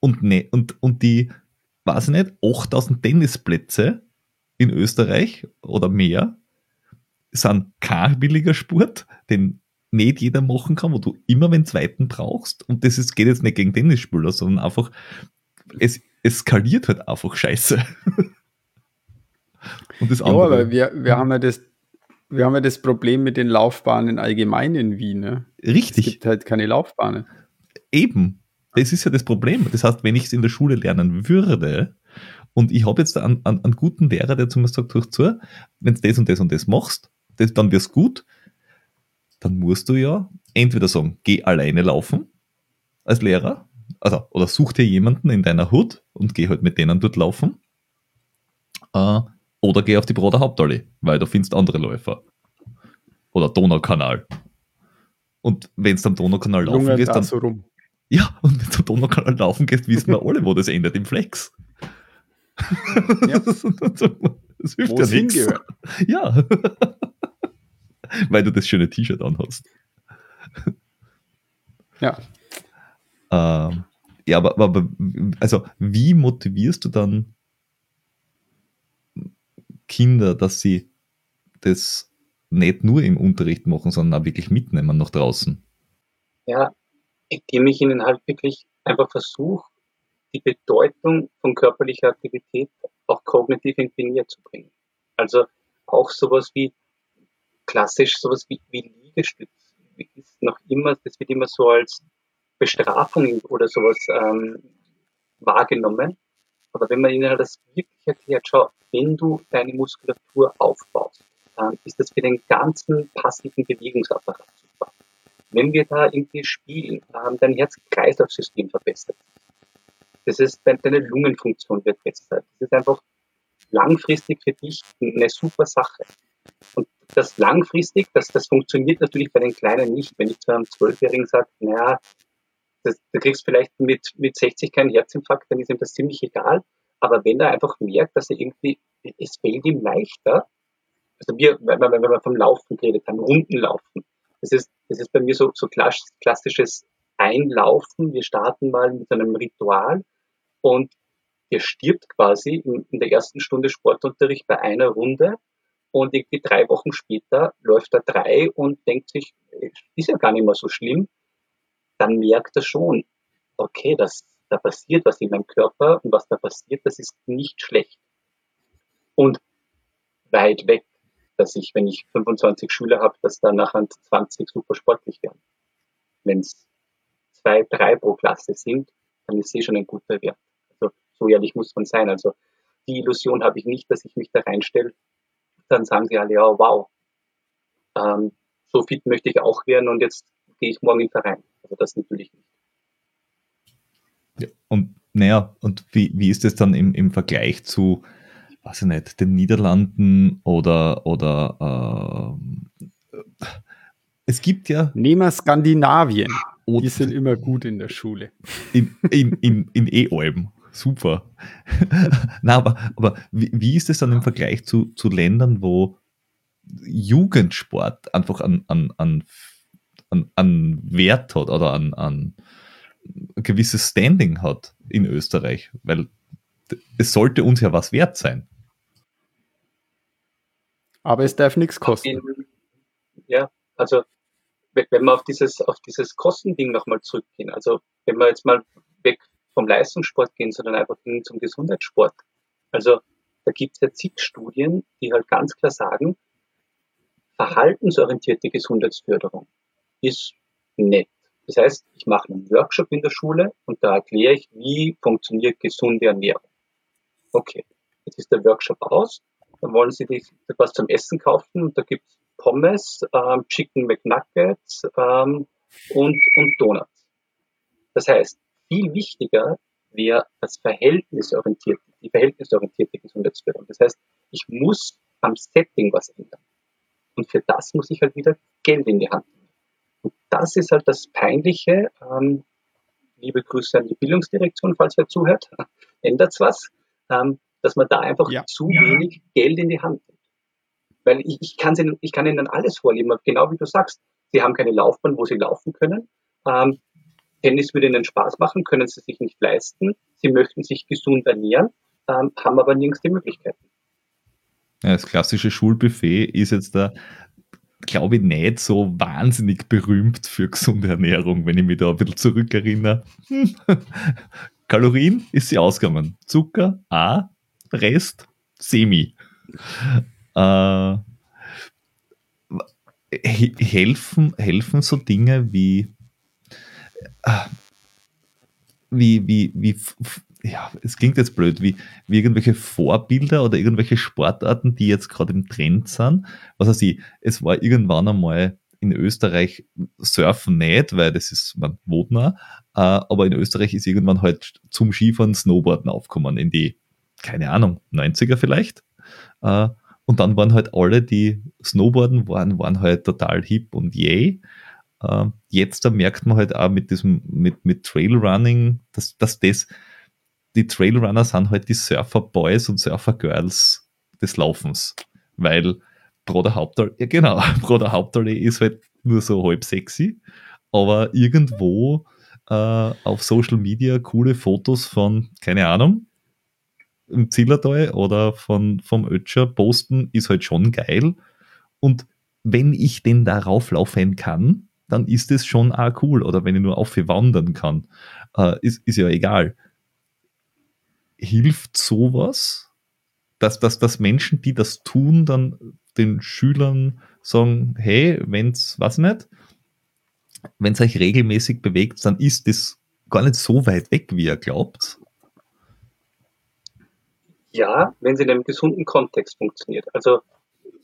und, ne, und, und die weiß ich nicht, 8000 Tennisplätze in Österreich oder mehr sind kein billiger Sport, den nicht jeder machen kann, wo du immer einen zweiten brauchst. Und das ist, geht jetzt nicht gegen Tennisspieler, sondern einfach, es eskaliert halt einfach scheiße. (laughs) Und das andere. Ja, aber wir, wir haben ja das, wir haben ja das Problem mit den Laufbahnen allgemein in Wien. Ne? Richtig. Es gibt halt keine Laufbahnen. Eben. Das ist ja das Problem. Das heißt, wenn ich es in der Schule lernen würde Und ich habe jetzt einen, einen, einen, guten Lehrer, der zu mir sagt, durch zu, wenn du das und das und das machst, das, dann wirst gut, dann musst du ja entweder sagen, geh alleine laufen als Lehrer, also, oder such dir jemanden in deiner Hut und geh halt mit denen dort laufen, äh, oder geh auf die Broder Hauptallee, weil da findest andere Läufer. Oder Donaukanal. Und wenn du am Donaukanal laufen Junge, gehst, dann. So. Ja, und wenn du Donaukanal laufen gehst, wissen wir alle, wo das endet, im Flex. Ja. (laughs) das, hilft wo ja nichts. Ja. (laughs) Weil du das schöne T-Shirt anhast. Ja. Ähm, ja, aber, aber also wie motivierst du dann Kinder, dass sie das nicht nur im Unterricht machen, sondern auch wirklich mitnehmen nach draußen? Ja, indem ich ihnen halt wirklich einfach versuche, die Bedeutung von körperlicher Aktivität auch kognitiv in die Nähe zu bringen. Also auch sowas wie klassisch, sowas wie, wie Liegestütz ist noch immer, das wird immer so als Bestrafung oder sowas ähm, wahrgenommen. Aber wenn man ihnen halt das wirklich erklärt, schau, wenn du deine Muskulatur aufbaust, ähm, ist das für den ganzen passiven Bewegungsapparat. Wenn wir da irgendwie spielen, ähm, dein Herz-Kreislauf-System verbessert. Das ist, deine Lungenfunktion wird besser. Das ist einfach langfristig für dich eine super Sache. Und das langfristig, das, das funktioniert natürlich bei den Kleinen nicht. Wenn ich zu einem Zwölfjährigen sage, naja, das, du kriegst vielleicht mit, mit 60 keinen Herzinfarkt, dann ist ihm das ziemlich egal. Aber wenn er einfach merkt, dass er irgendwie, es fällt ihm leichter, also wir, wenn wir, wenn wir vom Laufen geredet haben, Rundenlaufen, das ist, das ist bei mir so, so klassisches Einlaufen. Wir starten mal mit einem Ritual und der stirbt quasi in, in der ersten Stunde Sportunterricht bei einer Runde und irgendwie drei Wochen später läuft er drei und denkt sich, ist ja gar nicht mehr so schlimm, dann merkt er schon, okay, das, da passiert was in meinem Körper und was da passiert, das ist nicht schlecht. Und weit weg, dass ich, wenn ich 25 Schüler habe, dass da nachher 20 super sportlich werden. Wenn es zwei, drei pro Klasse sind, dann ist eh schon ein guter Wert. Also so ehrlich muss man sein. Also die Illusion habe ich nicht, dass ich mich da reinstelle dann sagen sie alle, ja, wow, ähm, so fit möchte ich auch werden und jetzt gehe ich morgen in den Verein. Also das natürlich nicht. Ja, und naja, und wie, wie ist es dann im, im Vergleich zu, weiß ich nicht, den Niederlanden oder, oder äh, es gibt ja. Nehmen wir Skandinavien. Die sind immer gut in der Schule. In, in, in, in E-Alben super. (laughs) Na, aber, aber wie, wie, ist es dann im Vergleich zu, zu Ländern, wo Jugendsport einfach an, an, an, an, an Wert hat oder an, an ein gewisses Standing hat in Österreich? Weil es sollte uns ja was wert sein. Aber es darf nichts kosten. Ja, also wenn wir auf dieses, auf dieses Kostending nochmal zurückgehen, also wenn wir jetzt mal weg vom Leistungssport gehen, sondern einfach hin zum Gesundheitssport. Also da gibt es ja zig Studien, die halt ganz klar sagen, verhaltensorientierte Gesundheitsförderung ist nett. Das heißt, ich mache einen Workshop in der Schule und da erkläre ich, wie funktioniert gesunde Ernährung. Okay, jetzt ist der Workshop aus, wollen Sie etwas zum Essen kaufen da gibt es Pommes, ähm, Chicken McNuggets ähm, und, und Donuts. Das heißt, viel wichtiger wäre das verhältnisorientierte, die verhältnisorientierte Gesundheitsförderung. Das heißt, ich muss am Setting was ändern. Und für das muss ich halt wieder Geld in die Hand nehmen. Und das ist halt das Peinliche. Ähm, liebe Grüße an die Bildungsdirektion, falls wer zuhört. (laughs) Ändert's was? Ähm, dass man da einfach ja. zu wenig Geld in die Hand nimmt. Weil ich, ich, kann ihnen, ich kann ihnen alles vorleben, genau wie du sagst. Sie haben keine Laufbahn, wo sie laufen können. Ähm, Tennis würde ihnen Spaß machen, können sie sich nicht leisten. Sie möchten sich gesund ernähren, ähm, haben aber nirgends die Möglichkeiten. Ja, das klassische Schulbuffet ist jetzt da, glaube ich, nicht so wahnsinnig berühmt für gesunde Ernährung, wenn ich mich da ein bisschen zurückerinnere. (laughs) Kalorien ist sie ausgegangen. Zucker, A, Rest, Semi. Äh, helfen, helfen so Dinge wie wie, wie, wie ja, es klingt jetzt blöd, wie, wie irgendwelche Vorbilder oder irgendwelche Sportarten, die jetzt gerade im Trend sind. Was weiß ich, es war irgendwann einmal in Österreich Surfen nicht, weil das ist, man wohnt nah, äh, aber in Österreich ist irgendwann halt zum Skifahren Snowboarden aufgekommen, in die, keine Ahnung, 90er vielleicht. Äh, und dann waren halt alle, die Snowboarden waren, waren halt total hip und yay. Äh, jetzt da merkt man halt auch mit diesem, mit, mit Trailrunning, dass, dass das, die Trailrunner sind halt die Surfer-Boys und Surfer-Girls des Laufens. Weil Pro der Hauptallee, ja genau, (laughs) Pro der Hauptallee ist halt nur so halb sexy, aber irgendwo äh, auf Social Media coole Fotos von, keine Ahnung, im Zillertal oder von, vom Ötscher posten, ist halt schon geil. Und wenn ich denn darauf laufen kann, dann ist es schon auch cool. Oder wenn ich nur auf wandern kann, äh, ist, ist ja egal. Hilft sowas, dass, dass, dass Menschen, die das tun, dann den Schülern sagen, hey, wenn's, was nicht, wenn es euch regelmäßig bewegt, dann ist das gar nicht so weit weg, wie ihr glaubt. Ja, wenn es in einem gesunden Kontext funktioniert. Also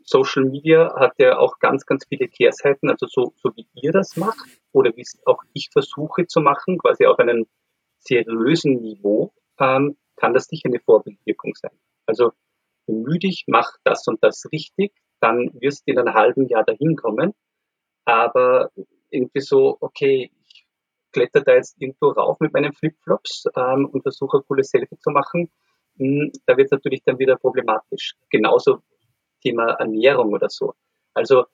Social Media hat ja auch ganz, ganz viele Kehrseiten, also so, so wie ihr das macht oder wie es auch ich versuche zu machen, quasi auf einem seriösen Niveau, ähm, kann das sicher eine Vorbildwirkung sein. Also bemühe dich, mach das und das richtig, dann wirst du in einem halben Jahr dahin kommen. Aber irgendwie so, okay, ich kletter da jetzt irgendwo rauf mit meinen Flipflops ähm, und versuche ein cooles Selfie zu machen, da wird es natürlich dann wieder problematisch. Genauso Thema Ernährung oder so. Also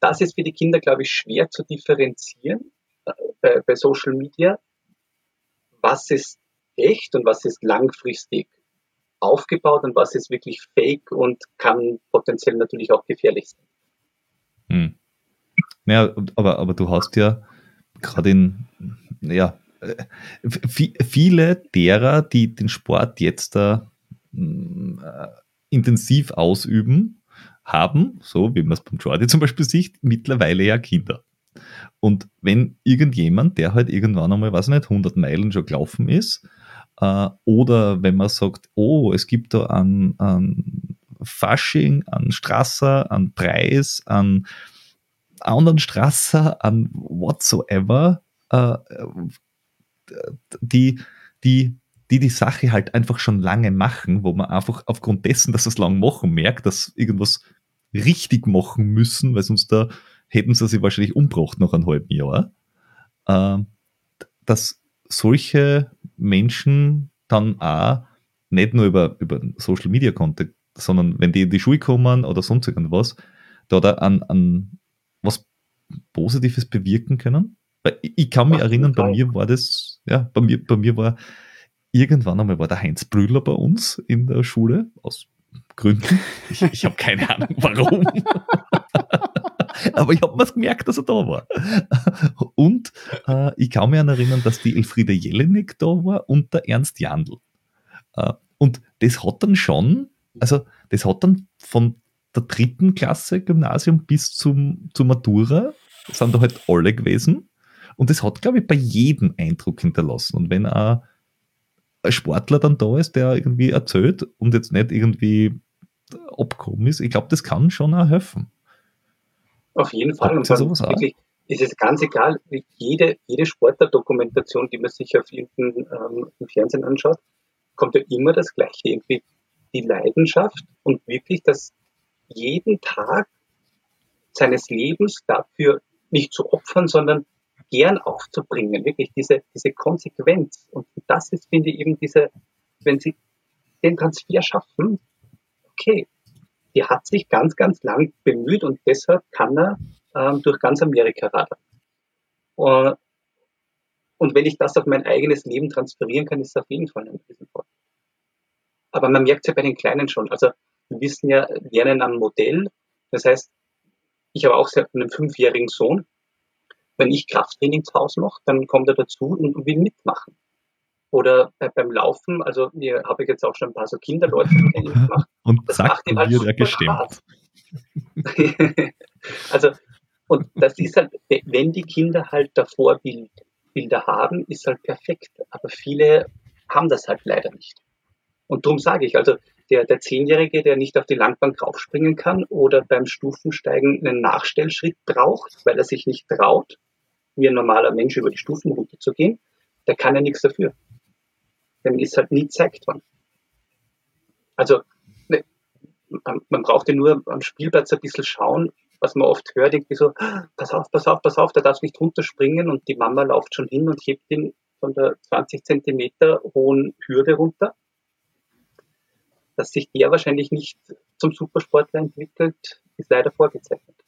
das ist für die Kinder, glaube ich, schwer zu differenzieren äh, bei, bei Social Media. Was ist echt und was ist langfristig aufgebaut und was ist wirklich fake und kann potenziell natürlich auch gefährlich sein. Hm. Naja, aber, aber du hast ja gerade in, ja, viele derer, die den Sport jetzt da äh, intensiv ausüben, haben, so wie man es beim Jordi zum Beispiel sieht, mittlerweile ja Kinder. Und wenn irgendjemand, der halt irgendwann einmal, weiß ich nicht, 100 Meilen schon gelaufen ist, äh, oder wenn man sagt, oh, es gibt da an, an Fasching, an Strasser, an Preis, an anderen Strasser, an whatsoever, äh, die, die, die die Sache halt einfach schon lange machen, wo man einfach aufgrund dessen, dass sie es lang machen, merkt, dass irgendwas richtig machen müssen, weil sonst da hätten sie sich wahrscheinlich umgebracht nach einem halben Jahr. Äh, dass solche Menschen dann auch nicht nur über, über Social Media Content, sondern wenn die in die Schule kommen oder sonst irgendwas, da da an, an was Positives bewirken können. Weil ich, kann mich erinnern, bei mir war das, ja, bei mir, bei mir war irgendwann einmal war der Heinz Brüller bei uns in der Schule, aus Gründen. Ich, ich habe keine (laughs) Ahnung warum. Aber ich habe mir gemerkt, dass er da war. Und äh, ich kann mich erinnern, dass die Elfriede Jelinek da war und der Ernst Jandl. Äh, und das hat dann schon, also das hat dann von der dritten Klasse Gymnasium bis zum, zur Matura, sind da halt alle gewesen. Und das hat, glaube ich, bei jedem Eindruck hinterlassen. Und wenn ein Sportler dann da ist, der irgendwie erzählt und jetzt nicht irgendwie abgekommen ist, ich glaube, das kann schon auch helfen. Auf jeden Fall. Und dann wirklich, ist es ganz egal, jede, jede Sportler-Dokumentation, die man sich auf irgendeinem ähm, im Fernsehen anschaut, kommt ja immer das Gleiche. Irgendwie die Leidenschaft und wirklich das jeden Tag seines Lebens dafür nicht zu opfern, sondern gern aufzubringen. Wirklich diese, diese Konsequenz. Und das ist, finde ich, eben diese, wenn Sie den Transfer schaffen, okay, die hat sich ganz, ganz lang bemüht und deshalb kann er ähm, durch ganz Amerika radeln. Uh, und wenn ich das auf mein eigenes Leben transferieren kann, ist es auf jeden Fall ein Riesenvorteil. Aber man merkt es ja bei den Kleinen schon. Also wir wissen ja, lernen am Modell. Das heißt, ich habe auch einen fünfjährigen Sohn. Wenn ich Krafttraining zu Hause mache, dann kommt er dazu und will mitmachen. Oder bei, beim Laufen, also hier habe ich jetzt auch schon ein paar so Kinderläufe (laughs) gemacht. Und das zack, macht ihm halt wieder gestimmt. (laughs) also, und das ist halt, wenn die Kinder halt davor Bild, Bilder haben, ist halt perfekt. Aber viele haben das halt leider nicht. Und darum sage ich, also der, der Zehnjährige, der nicht auf die Langbank raufspringen kann oder beim Stufensteigen einen Nachstellschritt braucht, weil er sich nicht traut, wie ein normaler Mensch über die Stufen runterzugehen, der kann ja nichts dafür. Dem ist halt nie gezeigt worden. Also ne, man braucht ja nur am Spielplatz ein bisschen schauen, was man oft hört, irgendwie so, pass auf, pass auf, pass auf, der darf nicht runterspringen und die Mama läuft schon hin und hebt ihn von der 20 Zentimeter hohen Hürde runter. Dass sich der wahrscheinlich nicht zum Supersportler entwickelt, ist leider vorgezeichnet.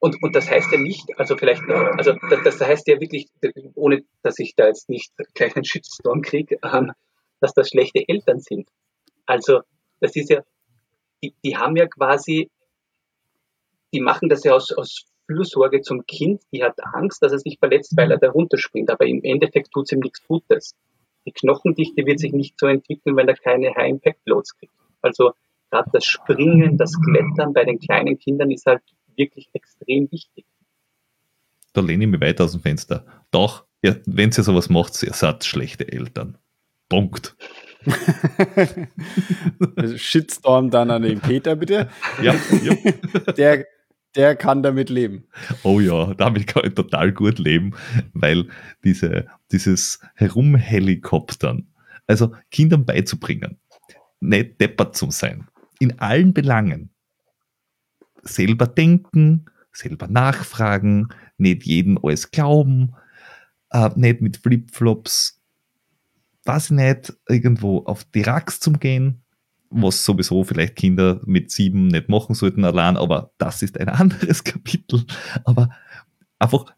Und, und das heißt ja nicht, also vielleicht, also das, das heißt ja wirklich, ohne dass ich da jetzt nicht gleich einen Shitstorm kriege, ähm, dass das schlechte Eltern sind. Also das ist ja, die, die haben ja quasi, die machen das ja aus, aus Fürsorge zum Kind, die hat Angst, dass er sich verletzt, weil er da runterspringt. Aber im Endeffekt tut es ihm nichts Gutes. Die Knochendichte wird sich nicht so entwickeln, wenn er keine High-Impact-Loads kriegt. Also gerade das Springen, das Klettern bei den kleinen Kindern ist halt wirklich extrem wichtig. Da lehne ich mich weiter aus dem Fenster. Doch, ja, wenn ihr sowas macht, ihr seid schlechte Eltern. Punkt. (laughs) Shitstorm dann an den Peter, bitte. Ja, ja. (laughs) Der, der kann damit leben. Oh ja, damit kann ich total gut leben, weil diese, dieses Herumhelikoptern, also Kindern beizubringen, nicht deppert zu sein, in allen Belangen, selber denken, selber nachfragen, nicht jeden alles glauben, äh, nicht mit Flipflops, weiß ich nicht, irgendwo auf die Racks zum gehen, was sowieso vielleicht Kinder mit sieben nicht machen sollten allein, aber das ist ein (laughs) anderes Kapitel. Aber einfach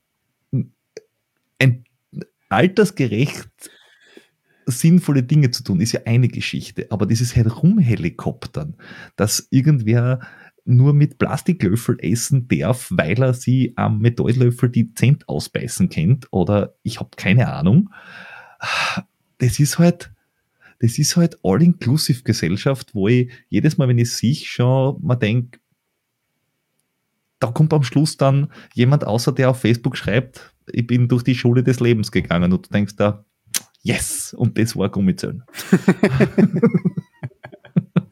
ein altersgerecht sinnvolle Dinge zu tun, ist ja eine Geschichte. Aber dieses Herumhelikoptern, dass irgendwer nur mit Plastiklöffel essen darf, weil er sie am Metalllöffel die Zent ausbeißen kennt oder ich habe keine Ahnung. Das ist halt, das ist halt All-Inclusive-Gesellschaft, wo ich jedes Mal, wenn ich sehe, schon mal denke, da kommt am Schluss dann jemand außer, der auf Facebook schreibt, ich bin durch die Schule des Lebens gegangen und du denkst da, yes, und das war Gummizellen. (laughs)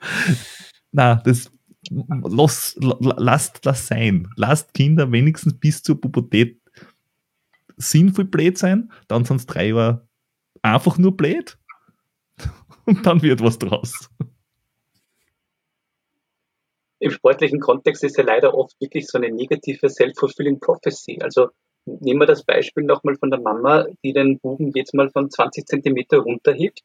(laughs) Na, das lass, lasst das sein. Lasst Kinder wenigstens bis zur Pubertät sinnvoll blöd sein, dann sind es drei Jahre einfach nur blöd (laughs) und dann wird was draus. Im sportlichen Kontext ist ja leider oft wirklich so eine negative Self-Fulfilling Prophecy. Also nehmen wir das Beispiel nochmal von der Mama, die den Buben jetzt mal von 20 Zentimeter runterhebt.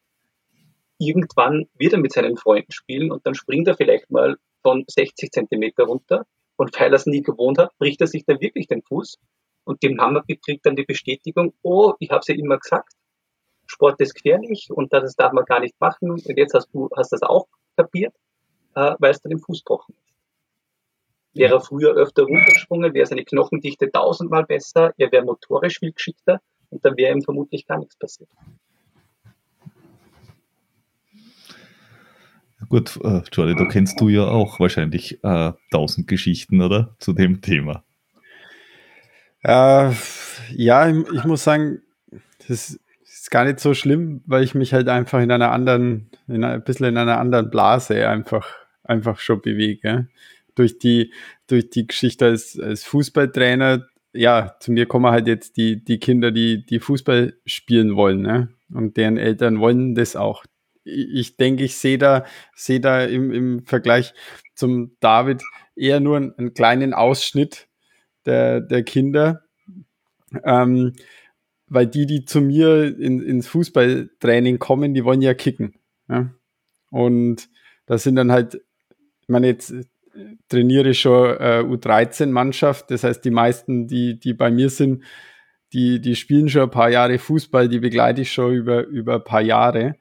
Irgendwann wird er mit seinen Freunden spielen und dann springt er vielleicht mal von 60 Zentimeter runter. Und weil er es nie gewohnt hat, bricht er sich dann wirklich den Fuß. Und die Mama kriegt dann die Bestätigung, oh, ich habe es ja immer gesagt, Sport ist gefährlich und das darf man gar nicht machen. Und jetzt hast du hast das auch kapiert, äh, weil es dann im Fuß gebrochen ist. Wäre er früher öfter runtergesprungen, wäre seine Knochendichte tausendmal besser, er wäre motorisch viel geschickter und dann wäre ihm vermutlich gar nichts passiert. Gut, äh, Charlie, da kennst du ja auch wahrscheinlich äh, tausend Geschichten, oder? Zu dem Thema. Äh, ja, ich muss sagen, das ist gar nicht so schlimm, weil ich mich halt einfach in einer anderen, in ein bisschen in einer anderen Blase einfach, einfach schon bewege. Durch die, durch die Geschichte als, als Fußballtrainer, ja, zu mir kommen halt jetzt die, die Kinder, die, die Fußball spielen wollen, ne? Und deren Eltern wollen das auch ich denke, ich sehe da, sehe da im, im Vergleich zum David eher nur einen, einen kleinen Ausschnitt der, der Kinder. Ähm, weil die, die zu mir in, ins Fußballtraining kommen, die wollen ja kicken. Ja? Und das sind dann halt, ich meine, jetzt äh, trainiere ich schon äh, U13-Mannschaft, das heißt, die meisten, die, die bei mir sind, die, die spielen schon ein paar Jahre Fußball, die begleite ich schon über, über ein paar Jahre.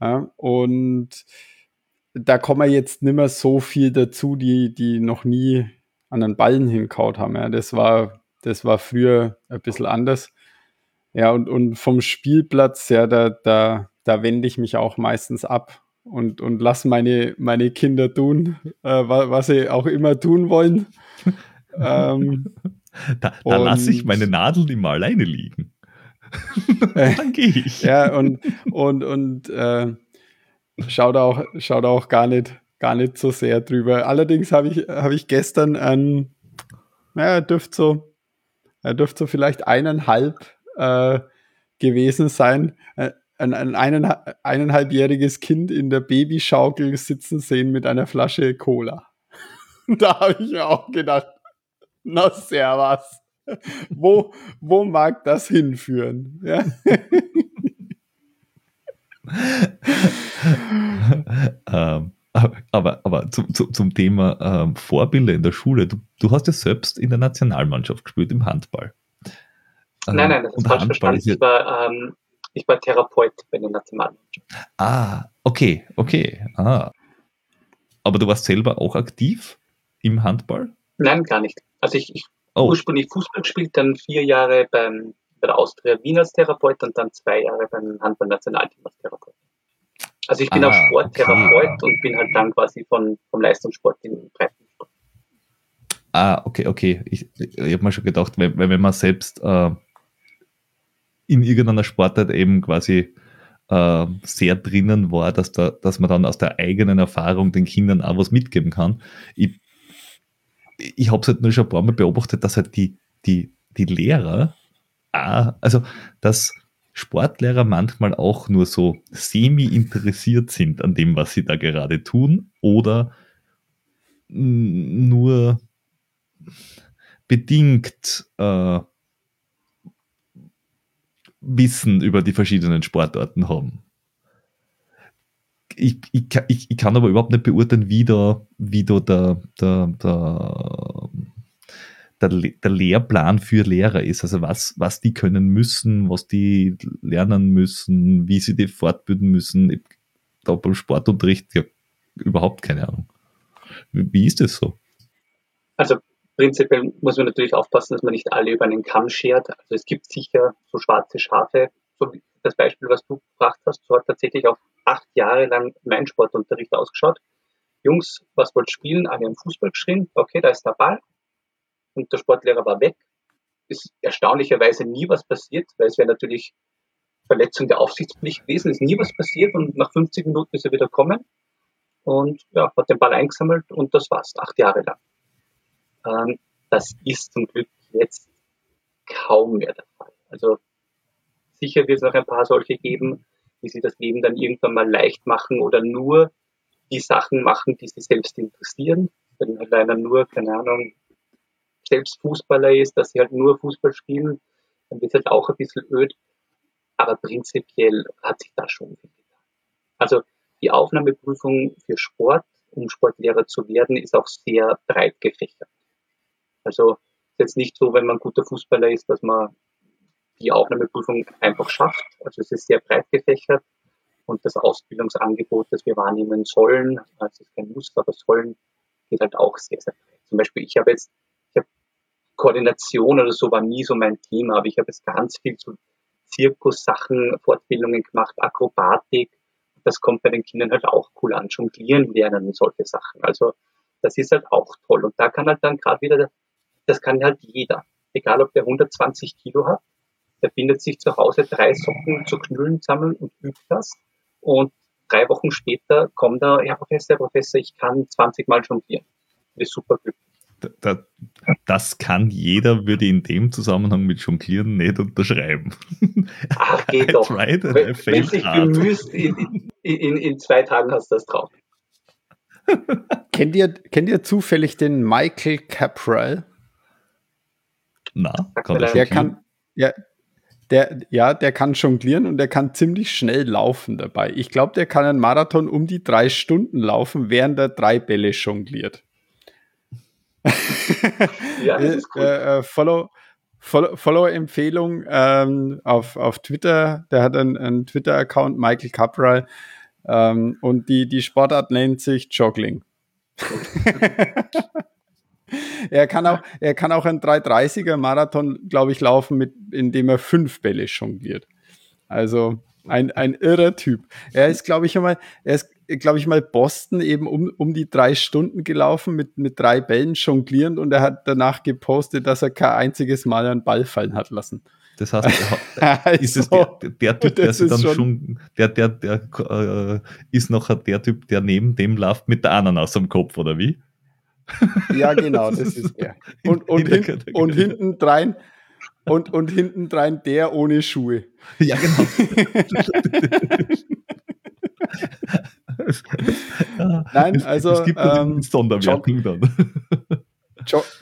Ja, und da kommen jetzt nicht mehr so viel dazu, die, die noch nie an den Ballen hinkaut haben. Ja. Das war, das war früher ein bisschen anders. Ja, und, und vom Spielplatz, ja, da, da, da wende ich mich auch meistens ab und, und lasse meine, meine Kinder tun, äh, was sie auch immer tun wollen. (laughs) ähm, da da lasse ich meine Nadel immer alleine liegen. Dann gehe ich. ja, und, und, und äh, schaut auch, schaut auch gar nicht, gar nicht so sehr drüber. Allerdings habe ich, habe ich gestern ein, naja, er dürfte so, dürfte so vielleicht eineinhalb äh, gewesen sein. Äh, ein, ein eineinhalbjähriges Kind in der Babyschaukel sitzen sehen mit einer Flasche Cola. (laughs) da habe ich mir auch gedacht, na servus. (laughs) wo, wo mag das hinführen? Ja. (laughs) ähm, aber, aber zum, zum Thema ähm, Vorbilder in der Schule, du, du hast ja selbst in der Nationalmannschaft gespielt im Handball. Ähm, nein, nein, das ist falsch verstanden. Ich war, ähm, ich war Therapeut bei der Nationalmannschaft. Ah, okay, okay. Ah. Aber du warst selber auch aktiv im Handball? Nein, gar nicht. Also ich, ich oh. ursprünglich Fußball gespielt, dann vier Jahre beim, bei der Austria Wien als Therapeut und dann zwei Jahre beim Handball-Nationalteam als Therapeut. Also ich bin ah, auch Sporttherapeut okay. und bin halt dann quasi von, vom Leistungssport in Breitensport. Ah, okay, okay. Ich, ich habe mir schon gedacht, weil, wenn man selbst äh, in irgendeiner Sportart eben quasi äh, sehr drinnen war, dass, da, dass man dann aus der eigenen Erfahrung den Kindern auch was mitgeben kann. Ich, ich habe es halt nur schon ein paar Mal beobachtet, dass halt die, die, die Lehrer, auch, also dass Sportlehrer manchmal auch nur so semi interessiert sind an dem, was sie da gerade tun oder nur bedingt äh, Wissen über die verschiedenen Sportarten haben. Ich, ich, ich, ich kann aber überhaupt nicht beurteilen, wie da, wie da der, der, der, der, der Lehrplan für Lehrer ist. Also was, was die können müssen, was die lernen müssen, wie sie die fortbilden müssen. Ich, da beim Sportunterricht ja überhaupt keine Ahnung. Wie, wie ist das so? Also Prinzipiell muss man natürlich aufpassen, dass man nicht alle über einen Kamm schert. Also es gibt sicher so schwarze Schafe, so das Beispiel, was du gebracht hast, so hat tatsächlich auch acht Jahre lang mein Sportunterricht ausgeschaut. Jungs, was wollt spielen? Alle haben Fußball geschrien. Okay, da ist der Ball. Und der Sportlehrer war weg. Ist erstaunlicherweise nie was passiert, weil es wäre natürlich Verletzung der Aufsichtspflicht gewesen. Ist nie was passiert und nach 50 Minuten ist er wieder kommen und ja, hat den Ball eingesammelt und das war's, acht Jahre lang. Ähm, das ist zum Glück jetzt kaum mehr der Fall. Also sicher wird es noch ein paar solche geben, die sich das Leben dann irgendwann mal leicht machen oder nur die Sachen machen, die sie selbst interessieren. Wenn halt einer nur, keine Ahnung, selbst Fußballer ist, dass sie halt nur Fußball spielen, dann wird es halt auch ein bisschen öd. Aber prinzipiell hat sich da schon viel getan. Also die Aufnahmeprüfung für Sport, um Sportlehrer zu werden, ist auch sehr breit gefächert. Also ist jetzt nicht so, wenn man guter Fußballer ist, dass man die Aufnahmeprüfung einfach schafft. Also es ist sehr breit gefächert und das Ausbildungsangebot, das wir wahrnehmen sollen, es ist kein Muss, aber sollen, geht halt auch sehr, sehr breit. Zum Beispiel, ich habe jetzt, ich habe Koordination oder so war nie so mein Thema, aber ich habe jetzt ganz viel zu Zirkussachen, Fortbildungen gemacht, Akrobatik. Das kommt bei den Kindern halt auch cool an, jonglieren lernen und solche Sachen. Also das ist halt auch toll. Und da kann halt dann gerade wieder das kann halt jeder. Egal, ob der 120 Kilo hat, der bindet sich zu Hause drei Socken zu Knüllen zusammen und übt das. Und drei Wochen später kommt er, ja, Professor, Professor, ich kann 20 Mal jonglieren. Ist super glücklich. Das kann jeder, würde in dem Zusammenhang mit Jonglieren nicht unterschreiben. Ach, (laughs) geht doch. Wenn, wenn sich bemühst, in, in, in, zwei Tagen hast du das drauf. (laughs) kennt, ihr, kennt ihr zufällig den Michael Caprell? Na, kann der, der kann, ja, der, ja, der kann jonglieren und der kann ziemlich schnell laufen dabei. Ich glaube, der kann einen Marathon um die drei Stunden laufen, während er drei Bälle jongliert. (laughs) ja, das ist cool. (laughs) Äh, äh, follow, follow, Follow-Empfehlung ähm, auf, auf Twitter. Der hat einen, einen Twitter-Account, Michael Capral. Ähm, und die, die Sportart nennt sich Joggling. (laughs) er kann auch, er kann auch einen 330er Marathon, glaube ich, laufen, mit, indem er fünf Bälle jongliert. Also ein, ein irrer Typ. Er ist, glaube ich, einmal, er ist, glaube ich, mal Boston eben um, um die drei Stunden gelaufen mit, mit drei Bällen jonglierend und er hat danach gepostet, dass er kein einziges Mal einen Ball fallen hat lassen. Das heißt, (laughs) ist es der, der Typ, der sich dann schon, schon, der, der, der äh, ist noch der Typ, der neben dem läuft mit der Ananas am Kopf, oder wie? Ja, genau, das ist (laughs) er. Und, und, hin, und hinten drein und, und hinten drein der ohne Schuhe. Ja, genau. (laughs) Nein, also es gibt ähm, Sonderwertung dann.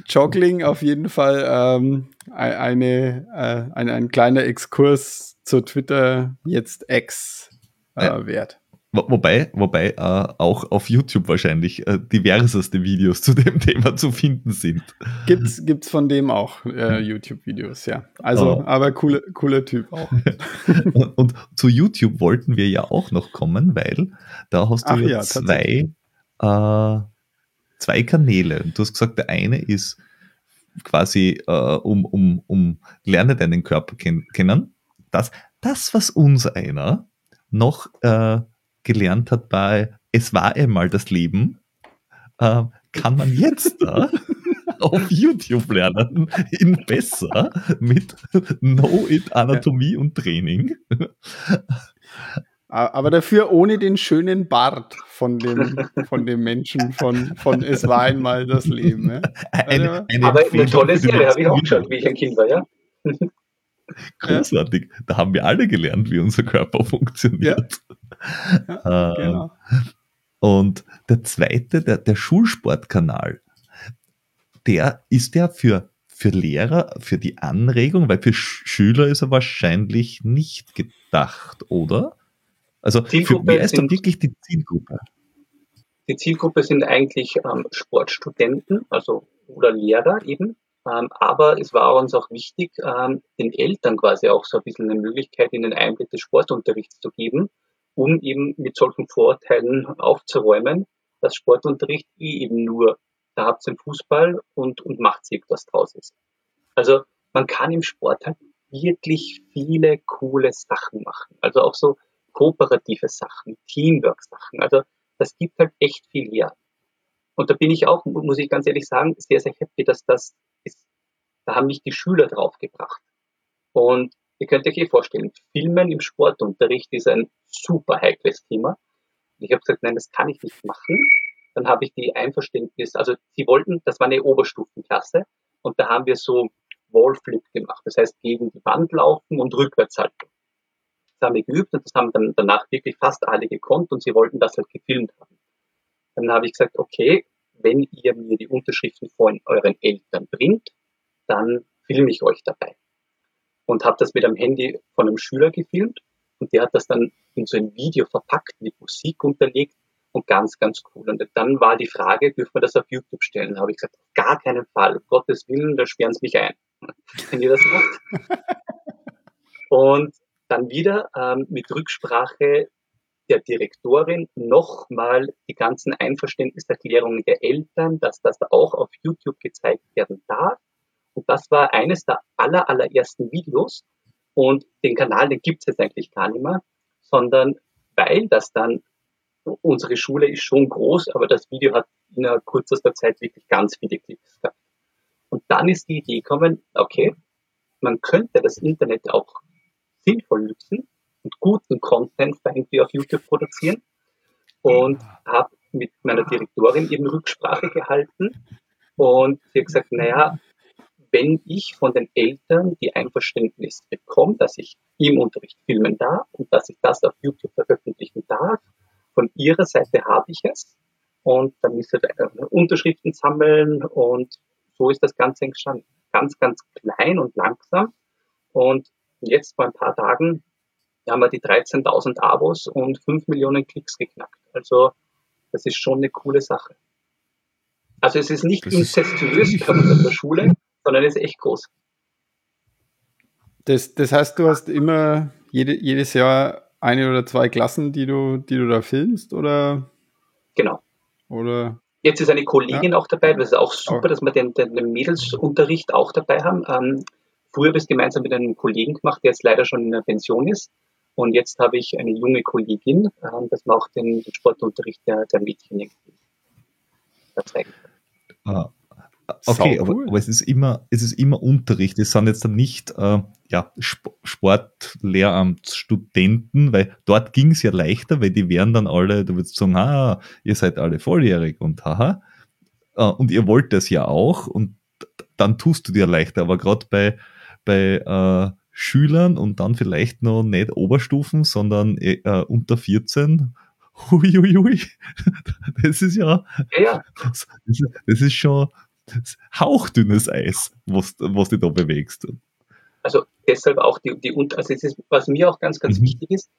Joggling auf jeden Fall ähm, eine, äh, ein, ein kleiner Exkurs zur Twitter jetzt X äh, wert. Wobei, wobei äh, auch auf YouTube wahrscheinlich äh, diverseste Videos zu dem (laughs) Thema zu finden sind. Gibt's, gibt's von dem auch äh, YouTube-Videos, ja. Also, oh. aber cooler, cooler Typ auch. und, (laughs) und, zu YouTube wollten wir ja auch noch kommen, weil da hast du Ach, ja zwei, äh, zwei Kanäle. Du hast gesagt, der eine ist quasi äh, um, um, um lerne deinen Körper ken kennen. Das, das, was uns einer noch äh, gelernt hat bei Es war einmal das Leben, äh, kann man jetzt da (laughs) auf YouTube lernen, in besser mit Know It Anatomie ja. und Training. Aber dafür ohne den schönen Bart von dem, von dem Menschen, von, von Es war einmal das Leben. Ja? Eine, also eine Aber eine tolle Serie, habe ich auch geschaut, wie ich ein Kind war, ja. Großartig. Da haben wir alle gelernt, wie unser Körper funktioniert. Ja. (laughs) Äh, genau. Und der zweite, der, der Schulsportkanal, der ist ja für, für Lehrer, für die Anregung, weil für Schüler ist er wahrscheinlich nicht gedacht, oder? Also für, wer ist dann wirklich die Zielgruppe? Die Zielgruppe sind eigentlich ähm, Sportstudenten, also oder Lehrer eben, ähm, aber es war uns auch wichtig, ähm, den Eltern quasi auch so ein bisschen eine Möglichkeit in den Einblick des Sportunterrichts zu geben, um eben mit solchen Vorteilen aufzuräumen, dass Sportunterricht eh eben nur, da habt ihr Fußball und, und macht irgendwas draus ist. Also man kann im Sport halt wirklich viele coole Sachen machen. Also auch so kooperative Sachen, Teamwork-Sachen. Also das gibt halt echt viel her. Und da bin ich auch, muss ich ganz ehrlich sagen, sehr, sehr happy, dass das ist, da haben mich die Schüler draufgebracht. Und ihr könnt euch eh vorstellen, Filmen im Sportunterricht ist ein super heikles Thema. Ich habe gesagt, nein, das kann ich nicht machen. Dann habe ich die Einverständnis, also sie wollten, das war eine Oberstufenklasse, und da haben wir so Wallflip gemacht. Das heißt, gegen die Wand laufen und rückwärts halten. Das haben wir geübt und das haben dann danach wirklich fast alle gekonnt und sie wollten das halt gefilmt haben. Dann habe ich gesagt, okay, wenn ihr mir die Unterschriften von euren Eltern bringt, dann filme ich euch dabei. Und habe das mit einem Handy von einem Schüler gefilmt und der hat das dann in so ein Video verpackt, mit Musik unterlegt und ganz, ganz cool. Und dann war die Frage, dürfen wir das auf YouTube stellen? Da habe ich gesagt, auf gar keinen Fall, um Gottes Willen, da sperren sie mich ein, (laughs) wenn ihr das macht. (laughs) und dann wieder ähm, mit Rücksprache der Direktorin nochmal die ganzen Einverständniserklärungen der Eltern, dass das auch auf YouTube gezeigt werden darf. Und das war eines der aller, allerersten Videos. Und den Kanal, den gibt es jetzt eigentlich gar nicht mehr, sondern weil das dann, unsere Schule ist schon groß, aber das Video hat in kürzester Zeit wirklich ganz viele Klicks gehabt. Und dann ist die Idee gekommen, okay, man könnte das Internet auch sinnvoll nutzen und guten Content irgendwie auf YouTube produzieren und habe mit meiner Direktorin eben Rücksprache gehalten und sie hat gesagt, naja, wenn ich von den Eltern die Einverständnis bekomme, dass ich im Unterricht filmen darf und dass ich das auf YouTube veröffentlichen darf, von ihrer Seite habe ich es und dann müsste Unterschriften sammeln und so ist das Ganze entstanden. Ganz, ganz klein und langsam und jetzt vor ein paar Tagen haben wir die 13.000 Abos und 5 Millionen Klicks geknackt. Also das ist schon eine coole Sache. Also es ist nicht das incestuös ist in der Schule, sondern es ist echt groß. Das, das heißt, du hast immer jede, jedes Jahr eine oder zwei Klassen, die du, die du da filmst, oder? Genau. Oder? Jetzt ist eine Kollegin ja. auch dabei, das ist auch super, dass wir den, den, den Mädelsunterricht auch dabei haben. Ähm, früher habe ich es gemeinsam mit einem Kollegen gemacht, der jetzt leider schon in der Pension ist. Und jetzt habe ich eine junge Kollegin, ähm, das macht den, den Sportunterricht der, der Mädchen irgendwie zeigen ah, Okay, aber, aber, es ist immer, es ist immer Unterricht. Es sind jetzt dann nicht äh, ja, Sportlehramtsstudenten, weil dort ging es ja leichter, weil die wären dann alle, du würdest sagen, ah, ihr seid alle volljährig und haha, äh, und ihr wollt das ja auch und dann tust du dir leichter, aber gerade bei, bei äh, Schülern und dann vielleicht noch nicht Oberstufen, sondern äh, unter 14, Huiuiui, (laughs) das ist ja, ja. Das, das ist schon hauchdünnes Eis, was, was du da bewegst. Also deshalb auch die, die also es ist, was mir auch ganz, ganz mhm. wichtig ist,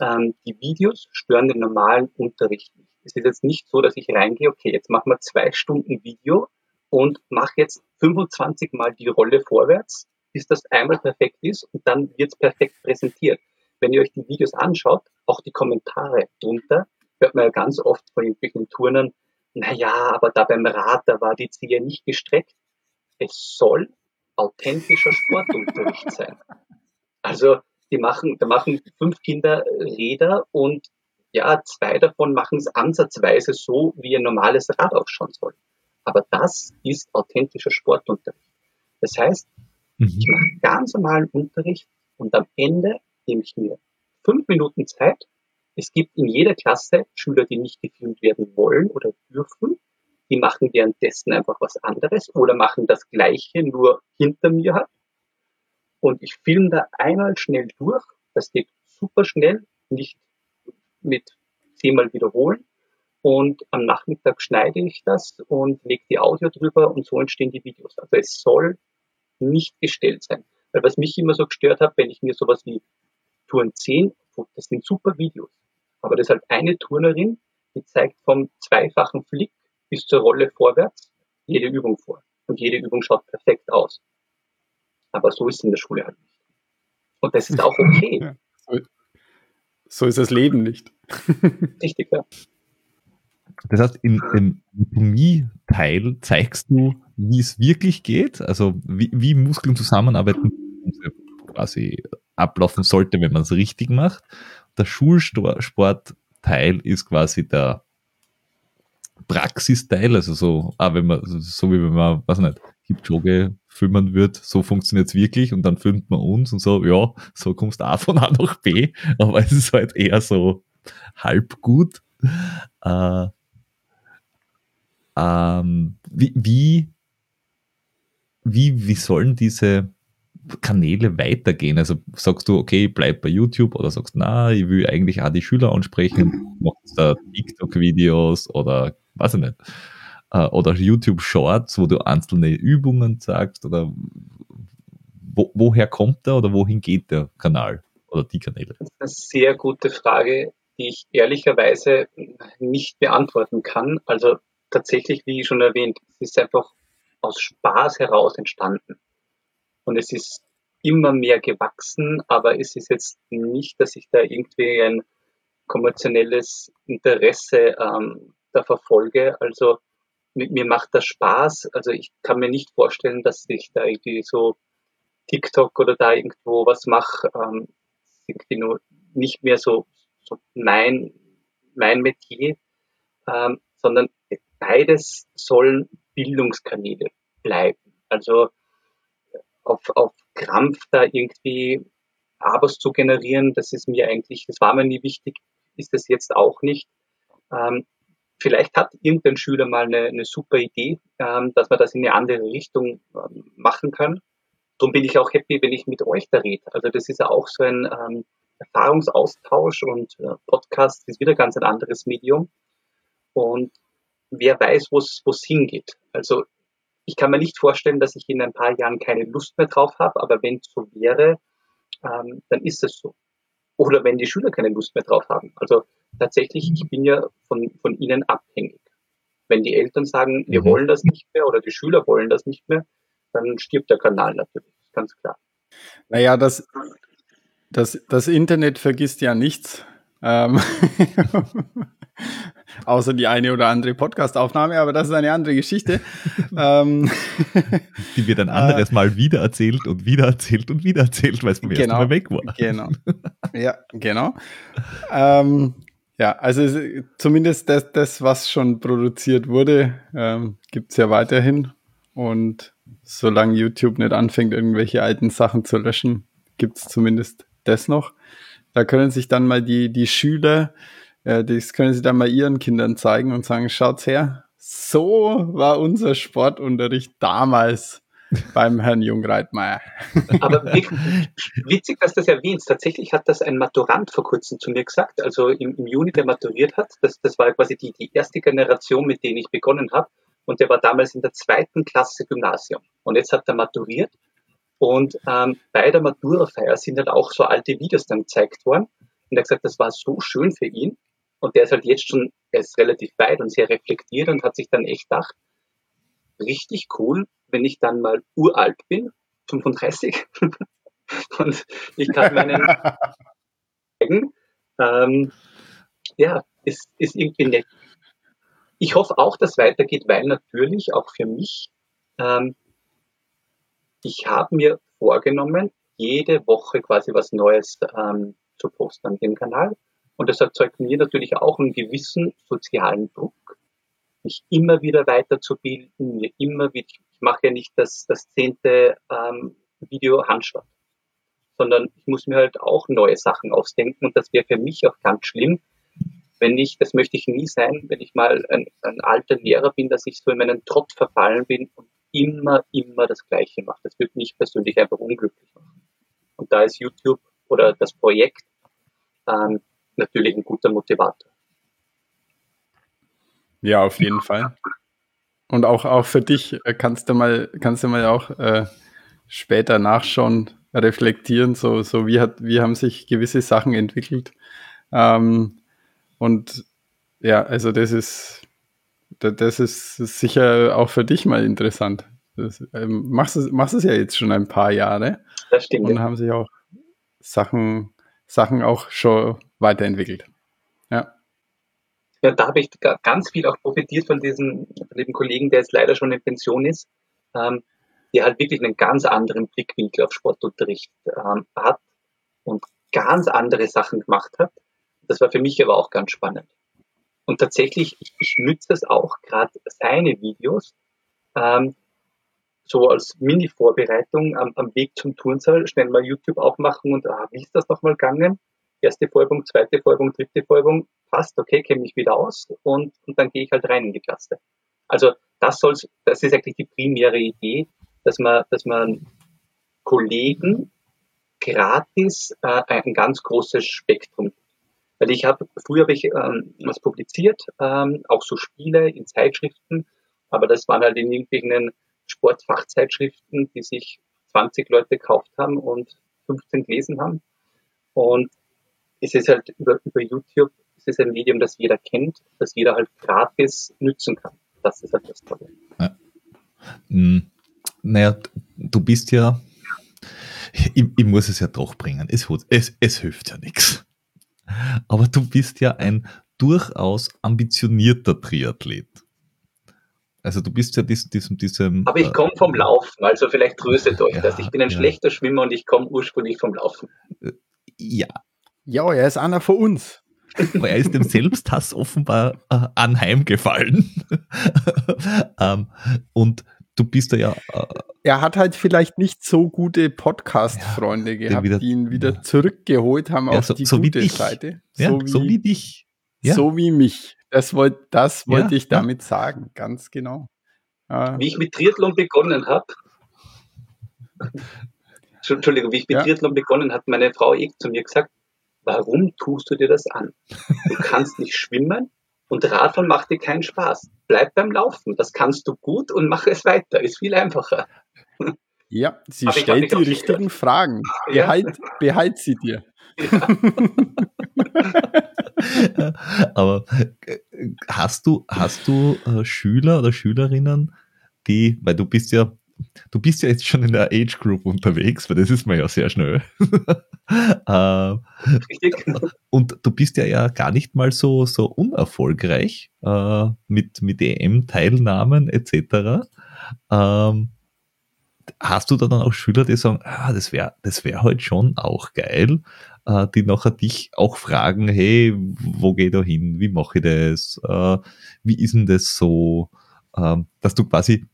ähm, die Videos stören den normalen Unterricht nicht. Es ist jetzt nicht so, dass ich reingehe, okay, jetzt machen wir zwei Stunden Video und mache jetzt 25 Mal die Rolle vorwärts, bis das einmal perfekt ist und dann wird es perfekt präsentiert. Wenn ihr euch die Videos anschaut, auch die Kommentare drunter, hört man ja ganz oft von irgendwelchen Turnern, naja, aber da beim Rad, da war die Zehe nicht gestreckt. Es soll authentischer Sportunterricht (laughs) sein. Also die machen, da machen fünf Kinder Räder und ja, zwei davon machen es ansatzweise so, wie ein normales Rad ausschauen soll. Aber das ist authentischer Sportunterricht. Das heißt, mhm. ich mache ganz normalen Unterricht und am Ende nehme ich mir fünf Minuten Zeit. Es gibt in jeder Klasse Schüler, die nicht gefilmt werden wollen oder dürfen die machen währenddessen einfach was anderes oder machen das Gleiche nur hinter mir halt. Und ich filme da einmal schnell durch. Das geht super schnell, nicht mit zehnmal wiederholen. Und am Nachmittag schneide ich das und lege die Audio drüber und so entstehen die Videos. Also es soll nicht gestellt sein. Weil was mich immer so gestört hat, wenn ich mir sowas wie Touren 10, das sind super Videos. Aber das ist halt eine Turnerin, die zeigt vom zweifachen Flick bis zur Rolle vorwärts jede Übung vor. Und jede Übung schaut perfekt aus. Aber so ist es in der Schule halt nicht. Und das ist auch (laughs) okay. Ja, so ist das Leben nicht. (laughs) Richtig, ja. Das heißt, im, im Anatomie-Teil zeigst du, wie es wirklich geht, also wie, wie Muskeln zusammenarbeiten, quasi ablaufen sollte, wenn man es richtig macht. Der Schulsportteil ist quasi der Praxisteil, also so, ah, wenn man, so wie wenn man, weiß nicht, Kipchoge filmen wird, so funktioniert es wirklich und dann filmt man uns und so, ja, so kommst du A von A nach B, aber es ist halt eher so halb gut. Äh, ähm, wie, wie, wie sollen diese Kanäle weitergehen? Also sagst du, okay, bleib bei YouTube oder sagst, na, ich will eigentlich auch die Schüler ansprechen, (laughs) machst da TikTok-Videos oder weiß ich nicht. Äh, oder YouTube Shorts, wo du einzelne Übungen sagst oder wo, woher kommt der oder wohin geht der Kanal oder die Kanäle? Das ist eine sehr gute Frage, die ich ehrlicherweise nicht beantworten kann. Also tatsächlich, wie schon erwähnt, es ist einfach aus Spaß heraus entstanden. Und es ist immer mehr gewachsen, aber es ist jetzt nicht, dass ich da irgendwie ein kommerzielles Interesse ähm, da verfolge. Also mit mir macht das Spaß. Also ich kann mir nicht vorstellen, dass ich da irgendwie so TikTok oder da irgendwo was mache. Ähm, irgendwie nur nicht mehr so, so mein, mein Metier, ähm, sondern beides sollen Bildungskanäle bleiben. Also auf, auf Krampf da irgendwie Abos zu generieren, das ist mir eigentlich, das war mir nie wichtig, ist es jetzt auch nicht. Ähm, vielleicht hat irgendein Schüler mal eine, eine super Idee, ähm, dass man das in eine andere Richtung ähm, machen kann. Darum bin ich auch happy, wenn ich mit euch da rede. Also das ist ja auch so ein ähm, Erfahrungsaustausch und äh, Podcast ist wieder ganz ein anderes Medium. Und wer weiß, wo es hingeht. Also ich kann mir nicht vorstellen, dass ich in ein paar Jahren keine Lust mehr drauf habe, aber wenn es so wäre, ähm, dann ist es so. Oder wenn die Schüler keine Lust mehr drauf haben. Also tatsächlich, ich bin ja von, von ihnen abhängig. Wenn die Eltern sagen, wir mhm. wollen das nicht mehr oder die Schüler wollen das nicht mehr, dann stirbt der Kanal natürlich, ganz klar. Naja, das, das, das Internet vergisst ja nichts. Ähm (laughs) Außer die eine oder andere Podcastaufnahme, aber das ist eine andere Geschichte. (laughs) ähm, die wird ein anderes äh, Mal wieder erzählt und wieder erzählt und wieder erzählt, weil es beim genau, ersten Mal weg war. Genau. Ja, genau. Ähm, ja, also zumindest das, das, was schon produziert wurde, ähm, gibt es ja weiterhin. Und solange YouTube nicht anfängt, irgendwelche alten Sachen zu löschen, gibt es zumindest das noch. Da können sich dann mal die, die Schüler, äh, das können sie dann mal ihren Kindern zeigen und sagen, schaut's her, so war unser Sportunterricht damals (laughs) beim Herrn Jungreitmeier. Aber (laughs) witzig, dass du das erwähnst. Tatsächlich hat das ein Maturant vor kurzem zu mir gesagt, also im, im Juni, der maturiert hat. Das, das war quasi die, die erste Generation, mit denen ich begonnen habe. Und der war damals in der zweiten Klasse Gymnasium. Und jetzt hat er maturiert. Und ähm, bei der Maturafeier sind dann auch so alte Videos dann gezeigt worden. Und er hat gesagt, das war so schön für ihn. Und der ist halt jetzt schon, er ist relativ weit und sehr reflektiert und hat sich dann echt gedacht, richtig cool, wenn ich dann mal uralt bin, 35, (laughs) und ich kann meinen zeigen, ähm, ja, ist, ist irgendwie nett. Ich hoffe auch, dass es weitergeht, weil natürlich auch für mich, ähm, ich habe mir vorgenommen, jede Woche quasi was Neues ähm, zu posten an dem Kanal. Und das erzeugt mir natürlich auch einen gewissen sozialen Druck, mich immer wieder weiterzubilden, mir immer wieder, ich mache ja nicht das, das zehnte ähm, Video Handstand, sondern ich muss mir halt auch neue Sachen ausdenken und das wäre für mich auch ganz schlimm, wenn ich, das möchte ich nie sein, wenn ich mal ein, ein alter Lehrer bin, dass ich so in meinen Trott verfallen bin und immer, immer das Gleiche mache. Das wird mich persönlich einfach unglücklich machen. Und da ist YouTube oder das Projekt ähm, natürlich ein guter Motivator. Ja, auf jeden Fall. Und auch, auch für dich äh, kannst du mal, kannst du mal auch äh, später nachschauen, reflektieren, so, so wie hat, wie haben sich gewisse Sachen entwickelt. Ähm, und ja, also das ist, das ist sicher auch für dich mal interessant. Das, ähm, machst, es, machst es ja jetzt schon ein paar Jahre. Das stimmt. Und haben sich auch Sachen, Sachen auch schon weiterentwickelt. Ja. Ja, da habe ich ganz viel auch profitiert von diesem lieben Kollegen, der jetzt leider schon in Pension ist, ähm, der halt wirklich einen ganz anderen Blickwinkel auf Sportunterricht ähm, hat und ganz andere Sachen gemacht hat. Das war für mich aber auch ganz spannend. Und tatsächlich, ich, ich nütze das auch, gerade seine Videos, ähm, so als Mini-Vorbereitung am, am, Weg zum Turnsaal, schnell mal YouTube aufmachen und, ah, wie ist das nochmal gegangen? Erste Folgung, zweite Folgung, dritte Folgung, passt, okay, kenne mich wieder aus und, und dann gehe ich halt rein in die Klasse. Also das soll's, das ist eigentlich die primäre Idee, dass man, dass man Kollegen gratis äh, ein ganz großes Spektrum weil ich habe, früher habe ich ähm, was publiziert, ähm, auch so Spiele in Zeitschriften, aber das waren halt in irgendwelchen Sportfachzeitschriften, die sich 20 Leute gekauft haben und 15 gelesen haben. Und es ist halt über, über YouTube, es ist ein Medium, das jeder kennt, das jeder halt gratis nützen kann. Das ist halt das Tolle. Ja. Hm. Naja, du bist ja, ich, ich, muss es ja doch bringen. Es, es, es hilft ja nichts. Aber du bist ja ein durchaus ambitionierter Triathlet. Also du bist ja diesem, diesem, diesem Aber ich komme vom Laufen, also vielleicht tröstet euch ja, das. Ich bin ein ja. schlechter Schwimmer und ich komme ursprünglich vom Laufen. Äh, ja. Ja, er ist einer von uns. Aber er ist dem Selbsthass offenbar äh, anheimgefallen. (laughs) ähm, und du bist da ja. Äh, er hat halt vielleicht nicht so gute Podcast-Freunde ja, gehabt, wieder, die ihn wieder ja. zurückgeholt haben ja, auf so, die so gute Seite. So, wie, so wie dich. So wie mich. Das wollte das wollt ich damit sagen, ganz genau. Wie ich mit Triathlon begonnen habe, (laughs) Entschuldigung, wie ich mit Triathlon begonnen habe, meine Frau eh zu mir gesagt, warum tust du dir das an? Du kannst nicht schwimmen, und Radfahren macht dir keinen Spaß. Bleib beim Laufen. Das kannst du gut und mach es weiter. Ist viel einfacher. Ja, sie hab stellt die richtigen gehört. Fragen. Behalt, ja. behalt sie dir. Ja. (laughs) Aber äh, hast du, hast du äh, Schüler oder Schülerinnen, die, weil du bist ja du bist ja jetzt schon in der Age Group unterwegs, weil das ist man ja sehr schnell. (laughs) äh, und du bist ja, ja gar nicht mal so, so unerfolgreich äh, mit, mit EM-Teilnahmen etc. Ähm, hast du da dann auch Schüler, die sagen, ah, das wäre das wär halt schon auch geil, äh, die nachher dich auch fragen, hey, wo geht er hin, wie mache ich das, äh, wie ist denn das so, ähm, dass du quasi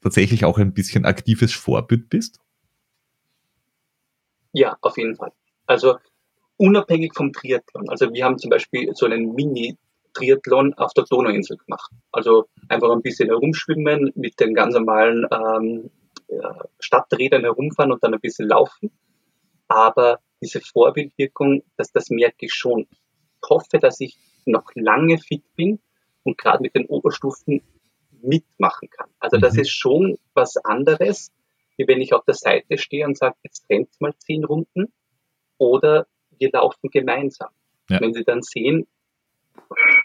tatsächlich auch ein bisschen aktives Vorbild bist? Ja, auf jeden Fall. Also unabhängig vom Triathlon. Also wir haben zum Beispiel so einen Mini-Triathlon auf der Donauinsel gemacht. Also einfach ein bisschen herumschwimmen, mit den ganz normalen ähm, Stadträdern herumfahren und dann ein bisschen laufen. Aber diese Vorbildwirkung, dass das merke ich schon. Ich hoffe, dass ich noch lange fit bin und gerade mit den Oberstufen mitmachen kann. Also das mhm. ist schon was anderes, wie wenn ich auf der Seite stehe und sage, jetzt rennt mal zehn Runden oder wir laufen gemeinsam. Ja. Wenn Sie dann sehen,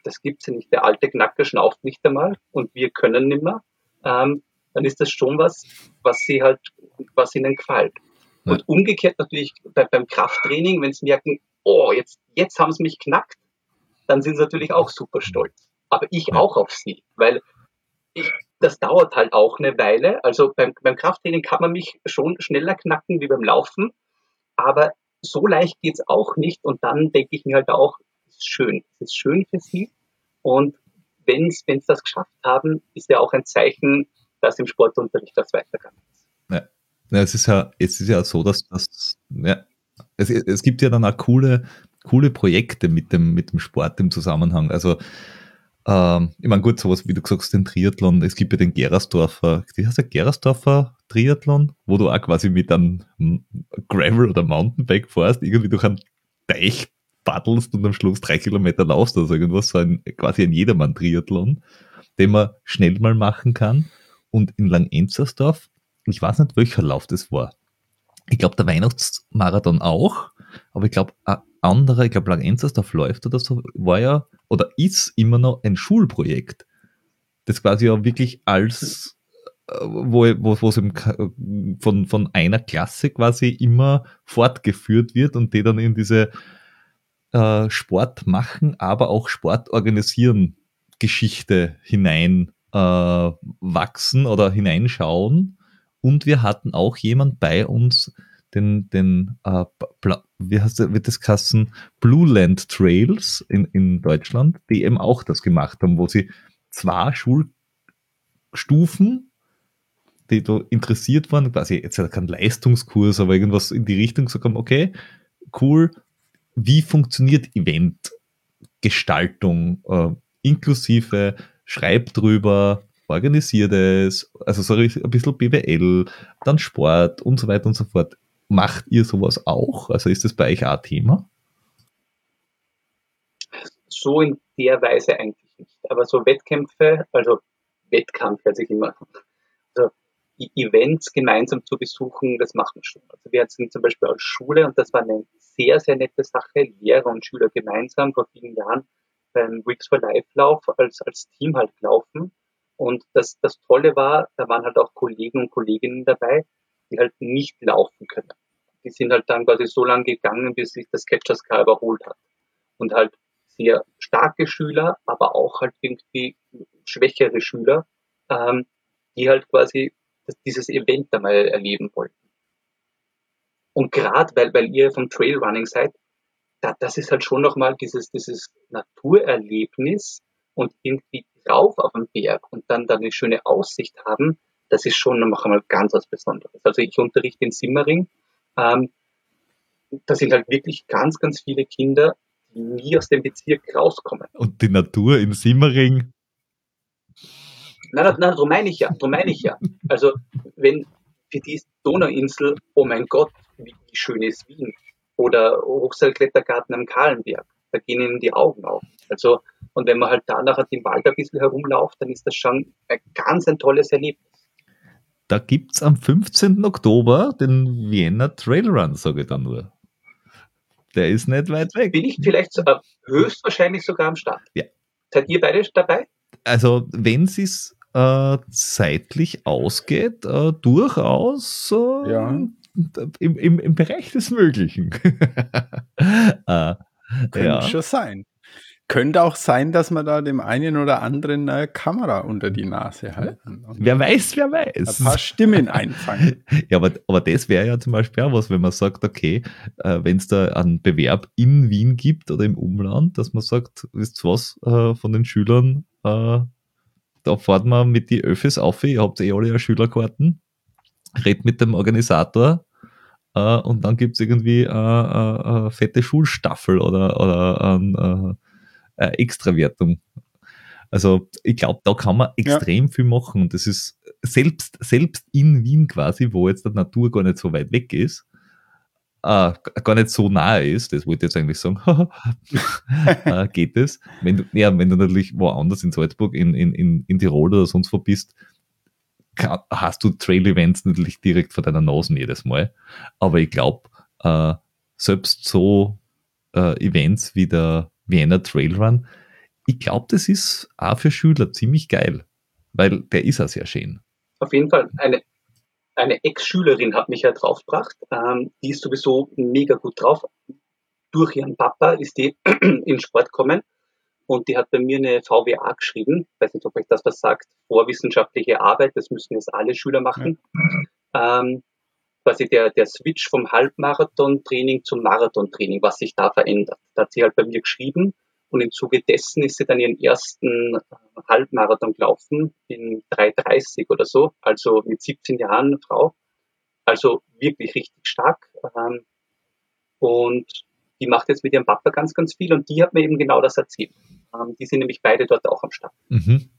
das gibt's ja nicht, der alte Knacker schnauft nicht einmal und wir können nimmer, ähm, dann ist das schon was, was sie halt, was ihnen gefällt. Ja. Und umgekehrt natürlich bei, beim Krafttraining, wenn sie merken, oh, jetzt, jetzt haben sie mich knackt, dann sind sie natürlich auch super stolz. Aber ich ja. auch auf sie, weil ich, das dauert halt auch eine Weile. Also beim, beim Krafttraining kann man mich schon schneller knacken wie beim Laufen, aber so leicht geht's auch nicht. Und dann denke ich mir halt auch, es ist schön, es ist schön für sie. Und wenn sie das geschafft haben, ist ja auch ein Zeichen, dass im Sportunterricht das weitergegangen ist. Ja, es ist ja, es ist ja so, dass das, ja, es, es gibt ja dann auch coole, coole Projekte mit dem, mit dem Sport im Zusammenhang. Also ähm, ich meine, gut, sowas wie du gesagt hast, den Triathlon, es gibt ja den Gerersdorfer, wie heißt der Gerersdorfer Triathlon, wo du auch quasi mit einem Gravel oder Mountainbike fährst, irgendwie durch einen Teich paddelst und am Schluss drei Kilometer laufst oder so irgendwas, so ein, quasi ein Jedermann-Triathlon, den man schnell mal machen kann. Und in Langenzersdorf, ich weiß nicht, welcher Lauf das war. Ich glaube, der Weihnachtsmarathon auch, aber ich glaube, ein anderer, ich glaube, Langenzersdorf läuft oder so, war ja oder ist immer noch ein Schulprojekt, das quasi auch wirklich als äh, wo, es von, von einer Klasse quasi immer fortgeführt wird und die dann in diese äh, Sport machen, aber auch Sport organisieren Geschichte hinein äh, wachsen oder hineinschauen. Und wir hatten auch jemand bei uns, den, den äh, wie heißt der, wird das kassen, Blue Land Trails in, in Deutschland, die eben auch das gemacht haben, wo sie zwei Schulstufen, die da interessiert waren, quasi jetzt kein Leistungskurs, aber irgendwas in die Richtung gesagt haben, okay, cool, wie funktioniert Eventgestaltung, äh, inklusive schreib drüber, organisiert es, also so ein bisschen BWL, dann Sport und so weiter und so fort. Macht ihr sowas auch? Also ist das bei euch auch Thema? So in der Weise eigentlich nicht. Aber so Wettkämpfe, also Wettkampf, also ich immer, also Events gemeinsam zu besuchen, das machen wir schon. Also wir sind zum Beispiel als Schule und das war eine sehr, sehr nette Sache, Lehrer und Schüler gemeinsam vor vielen Jahren beim Weeks for Life Lauf als, als Team halt gelaufen. Und das, das Tolle war, da waren halt auch Kollegen und Kolleginnen dabei, die halt nicht laufen können. Die sind halt dann quasi so lange gegangen, bis sich das Catchers Car überholt hat. Und halt sehr starke Schüler, aber auch halt irgendwie schwächere Schüler, ähm, die halt quasi dieses Event einmal erleben wollten. Und gerade weil, weil ihr vom Trailrunning seid, da, das ist halt schon nochmal dieses, dieses Naturerlebnis und irgendwie rauf auf den Berg und dann da eine schöne Aussicht haben, das ist schon noch einmal ganz was Besonderes. Also ich unterrichte in Simmering, ähm, da sind halt wirklich ganz, ganz viele Kinder, die nie aus dem Bezirk rauskommen. Und die Natur in Simmering? Nein, nein, darum meine ich ja, darum meine ich ja. Also wenn für die Donauinsel, oh mein Gott, wie, schön ist Wien oder Hochseilklettergarten am Kahlenberg. Da gehen ihnen die Augen auf. Also, und wenn man halt da nachher im Wald ein bisschen herumläuft, dann ist das schon ein ganz ein tolles Erlebnis. Da gibt es am 15. Oktober den Vienna Trail Run, sage ich dann nur. Der ist nicht weit weg. Bin ich vielleicht sogar, höchstwahrscheinlich sogar am Start. Ja. Seid ihr beide dabei? Also, wenn es äh, zeitlich ausgeht, äh, durchaus äh, ja im, im, im Bereich des Möglichen. (laughs) äh, Könnte ja. schon sein. Könnte auch sein, dass man da dem einen oder anderen eine Kamera unter die Nase halten. Wer weiß, wer weiß. Ein paar Stimmen einfangen. (laughs) ja, aber, aber das wäre ja zum Beispiel auch was, wenn man sagt, okay, äh, wenn es da einen Bewerb in Wien gibt oder im Umland, dass man sagt, wisst was, äh, von den Schülern, äh, da fahrt man mit die Öffis auf, ihr habt eh alle ja Schülerkarten, redet mit dem Organisator äh, und dann gibt es irgendwie äh, äh, äh, fette Schulstaffel oder, oder ähm, äh, Extrawertung. Also ich glaube, da kann man extrem ja. viel machen und das ist selbst, selbst in Wien quasi, wo jetzt die Natur gar nicht so weit weg ist, äh, gar nicht so nahe ist, das wollte ich jetzt eigentlich sagen, (laughs) äh, geht es. Wenn du, ja, wenn du natürlich woanders in Salzburg, in, in, in, in Tirol oder sonst wo bist, kann, hast du Trail-Events natürlich direkt vor deiner Nase jedes Mal. Aber ich glaube, äh, selbst so äh, Events wie der Vienna Trail Run, ich glaube, das ist auch für Schüler ziemlich geil, weil der ist auch sehr schön. Auf jeden Fall. Eine, eine Ex-Schülerin hat mich ja draufgebracht. Ähm, die ist sowieso mega gut drauf. Durch ihren Papa ist die (clears throat) in Sport gekommen und die hat bei mir eine VWA geschrieben. Ich weiß nicht, ob euch das was sagt. Vorwissenschaftliche Arbeit, das müssen jetzt alle Schüler machen. Ja. Ähm, quasi der, der Switch vom Halbmarathon-Training zum Marathon-Training, was sich da verändert. Da hat sie halt bei mir geschrieben und im Zuge dessen ist sie dann ihren ersten äh, Halbmarathon gelaufen in 3,30 oder so, also mit 17 Jahren Frau. Also wirklich richtig stark. Ähm, und die macht jetzt mit ihrem Papa ganz, ganz viel und die hat mir eben genau das erzählt. Ähm, die sind nämlich beide dort auch am Start. Mhm.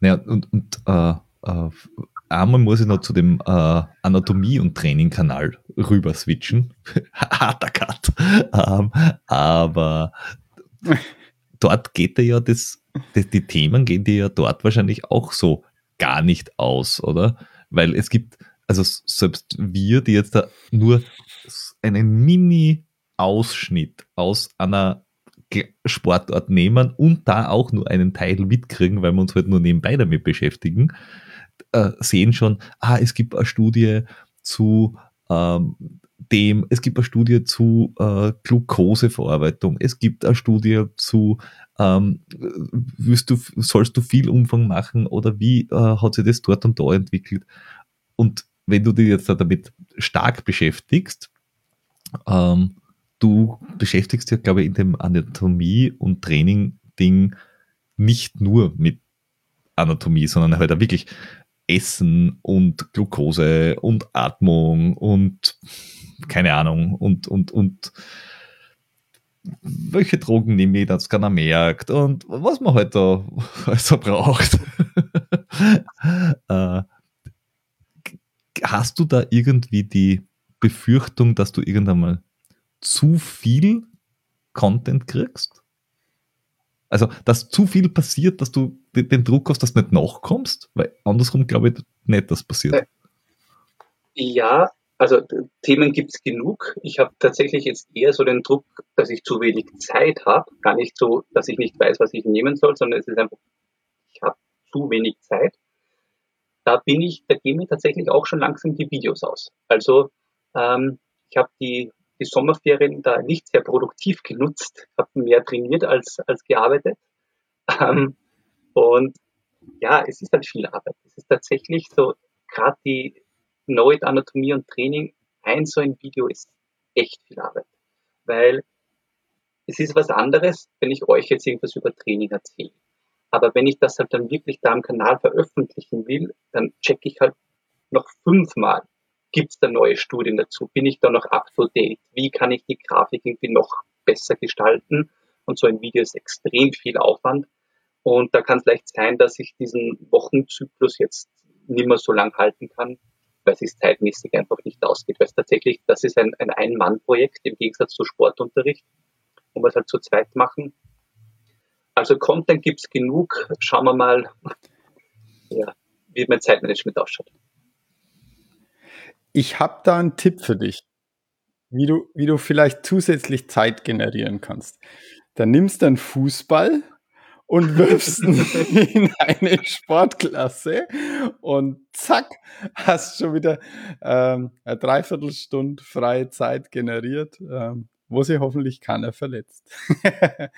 Ja, und, und äh, äh, einmal muss ich noch zu dem äh, Anatomie- und Training-Kanal rüber switchen. (laughs) Harter Cut. Ähm, aber dort geht er ja das, das, die Themen gehen dir ja dort wahrscheinlich auch so gar nicht aus, oder? Weil es gibt, also selbst wir, die jetzt da nur einen Mini-Ausschnitt aus einer Sportart nehmen und da auch nur einen Teil mitkriegen, weil wir uns halt nur nebenbei damit beschäftigen, äh, sehen schon, ah, es gibt eine Studie zu ähm, dem, es gibt eine Studie zu äh, Glukoseverarbeitung, es gibt eine Studie zu, ähm, du, sollst du viel Umfang machen oder wie äh, hat sich das dort und da entwickelt. Und wenn du dich jetzt damit stark beschäftigst, ähm, du beschäftigst dich, glaube ich, in dem Anatomie- und Training-Ding nicht nur mit Anatomie, sondern halt auch wirklich Essen und Glucose und Atmung und keine Ahnung und, und, und welche Drogen nehme ich, dass keiner merkt und was man halt da (laughs) also braucht. (laughs) äh, hast du da irgendwie die Befürchtung, dass du irgendwann mal zu viel Content kriegst? Also, dass zu viel passiert, dass du den Druck hast, dass du nicht nachkommst? Weil andersrum glaube ich nicht, dass passiert. Äh, ja, also Themen gibt es genug. Ich habe tatsächlich jetzt eher so den Druck, dass ich zu wenig Zeit habe. Gar nicht so, dass ich nicht weiß, was ich nehmen soll, sondern es ist einfach, ich habe zu wenig Zeit. Da bin ich, da gehen mir tatsächlich auch schon langsam die Videos aus. Also ähm, ich habe die, die Sommerferien da nicht sehr produktiv genutzt, habe mehr trainiert als, als gearbeitet. Ähm, und ja, es ist halt viel Arbeit. Es ist tatsächlich so, gerade die Anatomie und Training, ein so ein Video ist echt viel Arbeit. Weil es ist was anderes, wenn ich euch jetzt irgendwas über Training erzähle. Aber wenn ich das halt dann wirklich da am Kanal veröffentlichen will, dann checke ich halt noch fünfmal. Gibt es da neue Studien dazu? Bin ich da noch up to date? Wie kann ich die Grafik irgendwie noch besser gestalten? Und so ein Video ist extrem viel Aufwand. Und da kann es leicht sein, dass ich diesen Wochenzyklus jetzt nicht mehr so lang halten kann, weil es sich zeitmäßig einfach nicht ausgeht. Weil es tatsächlich, das ist ein, ein Ein-Mann-Projekt im Gegensatz zu Sportunterricht, wo wir es halt zu zweit machen. Also Content gibt es genug. Schauen wir mal, ja, wie mein Zeitmanagement ausschaut. Ich habe da einen Tipp für dich, wie du, wie du vielleicht zusätzlich Zeit generieren kannst. Dann nimmst du einen Fußball und (laughs) wirfst ihn in eine Sportklasse und zack, hast schon wieder ähm, eine Dreiviertelstunde freie Zeit generiert, ähm, wo sie hoffentlich keiner verletzt. (laughs)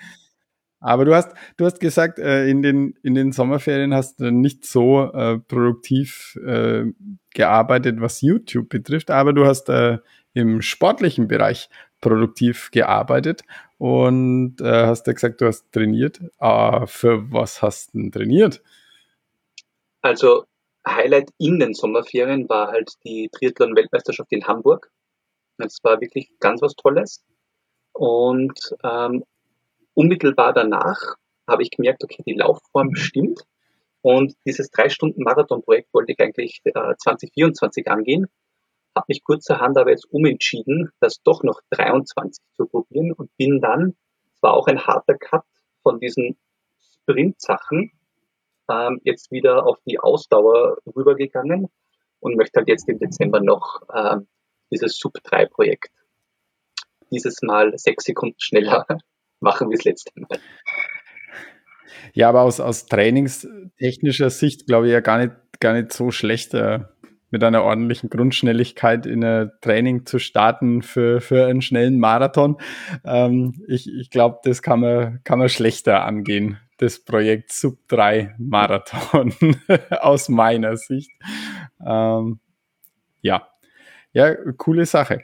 Aber du hast, du hast gesagt, äh, in, den, in den Sommerferien hast du nicht so äh, produktiv äh, gearbeitet, was YouTube betrifft, aber du hast äh, im sportlichen Bereich produktiv gearbeitet und äh, hast ja gesagt, du hast trainiert. Äh, für was hast du denn trainiert? Also Highlight in den Sommerferien war halt die Triathlon-Weltmeisterschaft in Hamburg. Das war wirklich ganz was Tolles. Und ähm, unmittelbar danach habe ich gemerkt, okay, die Laufform stimmt. Und dieses drei Stunden Marathon-Projekt wollte ich eigentlich äh, 2024 angehen. Habe mich kurzerhand aber jetzt umentschieden, das doch noch 23 zu probieren und bin dann, es war auch ein harter Cut von diesen Sprint-Sachen, ähm, jetzt wieder auf die Ausdauer rübergegangen und möchte halt jetzt im Dezember noch ähm, dieses Sub-3-Projekt dieses Mal sechs Sekunden schneller machen wie das letzte Mal. Ja, aber aus, aus trainingstechnischer Sicht glaube ich ja gar nicht, gar nicht so schlecht, äh, mit einer ordentlichen Grundschnelligkeit in ein Training zu starten für, für einen schnellen Marathon. Ähm, ich ich glaube, das kann man, kann man schlechter angehen, das Projekt Sub 3 Marathon (laughs) aus meiner Sicht. Ähm, ja. ja, coole Sache.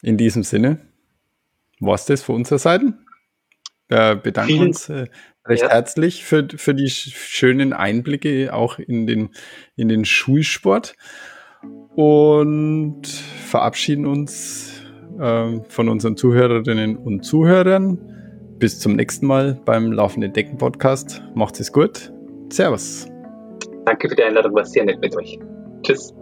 In diesem Sinne, war es das von unserer Seite? Wir bedanken Vielen, uns äh, recht ja. herzlich für, für die schönen Einblicke auch in den, in den Schulsport und verabschieden uns äh, von unseren Zuhörerinnen und Zuhörern. Bis zum nächsten Mal beim Laufenden Decken Podcast. Macht es gut. Servus. Danke für die Einladung, war sehr nett mit euch. Tschüss.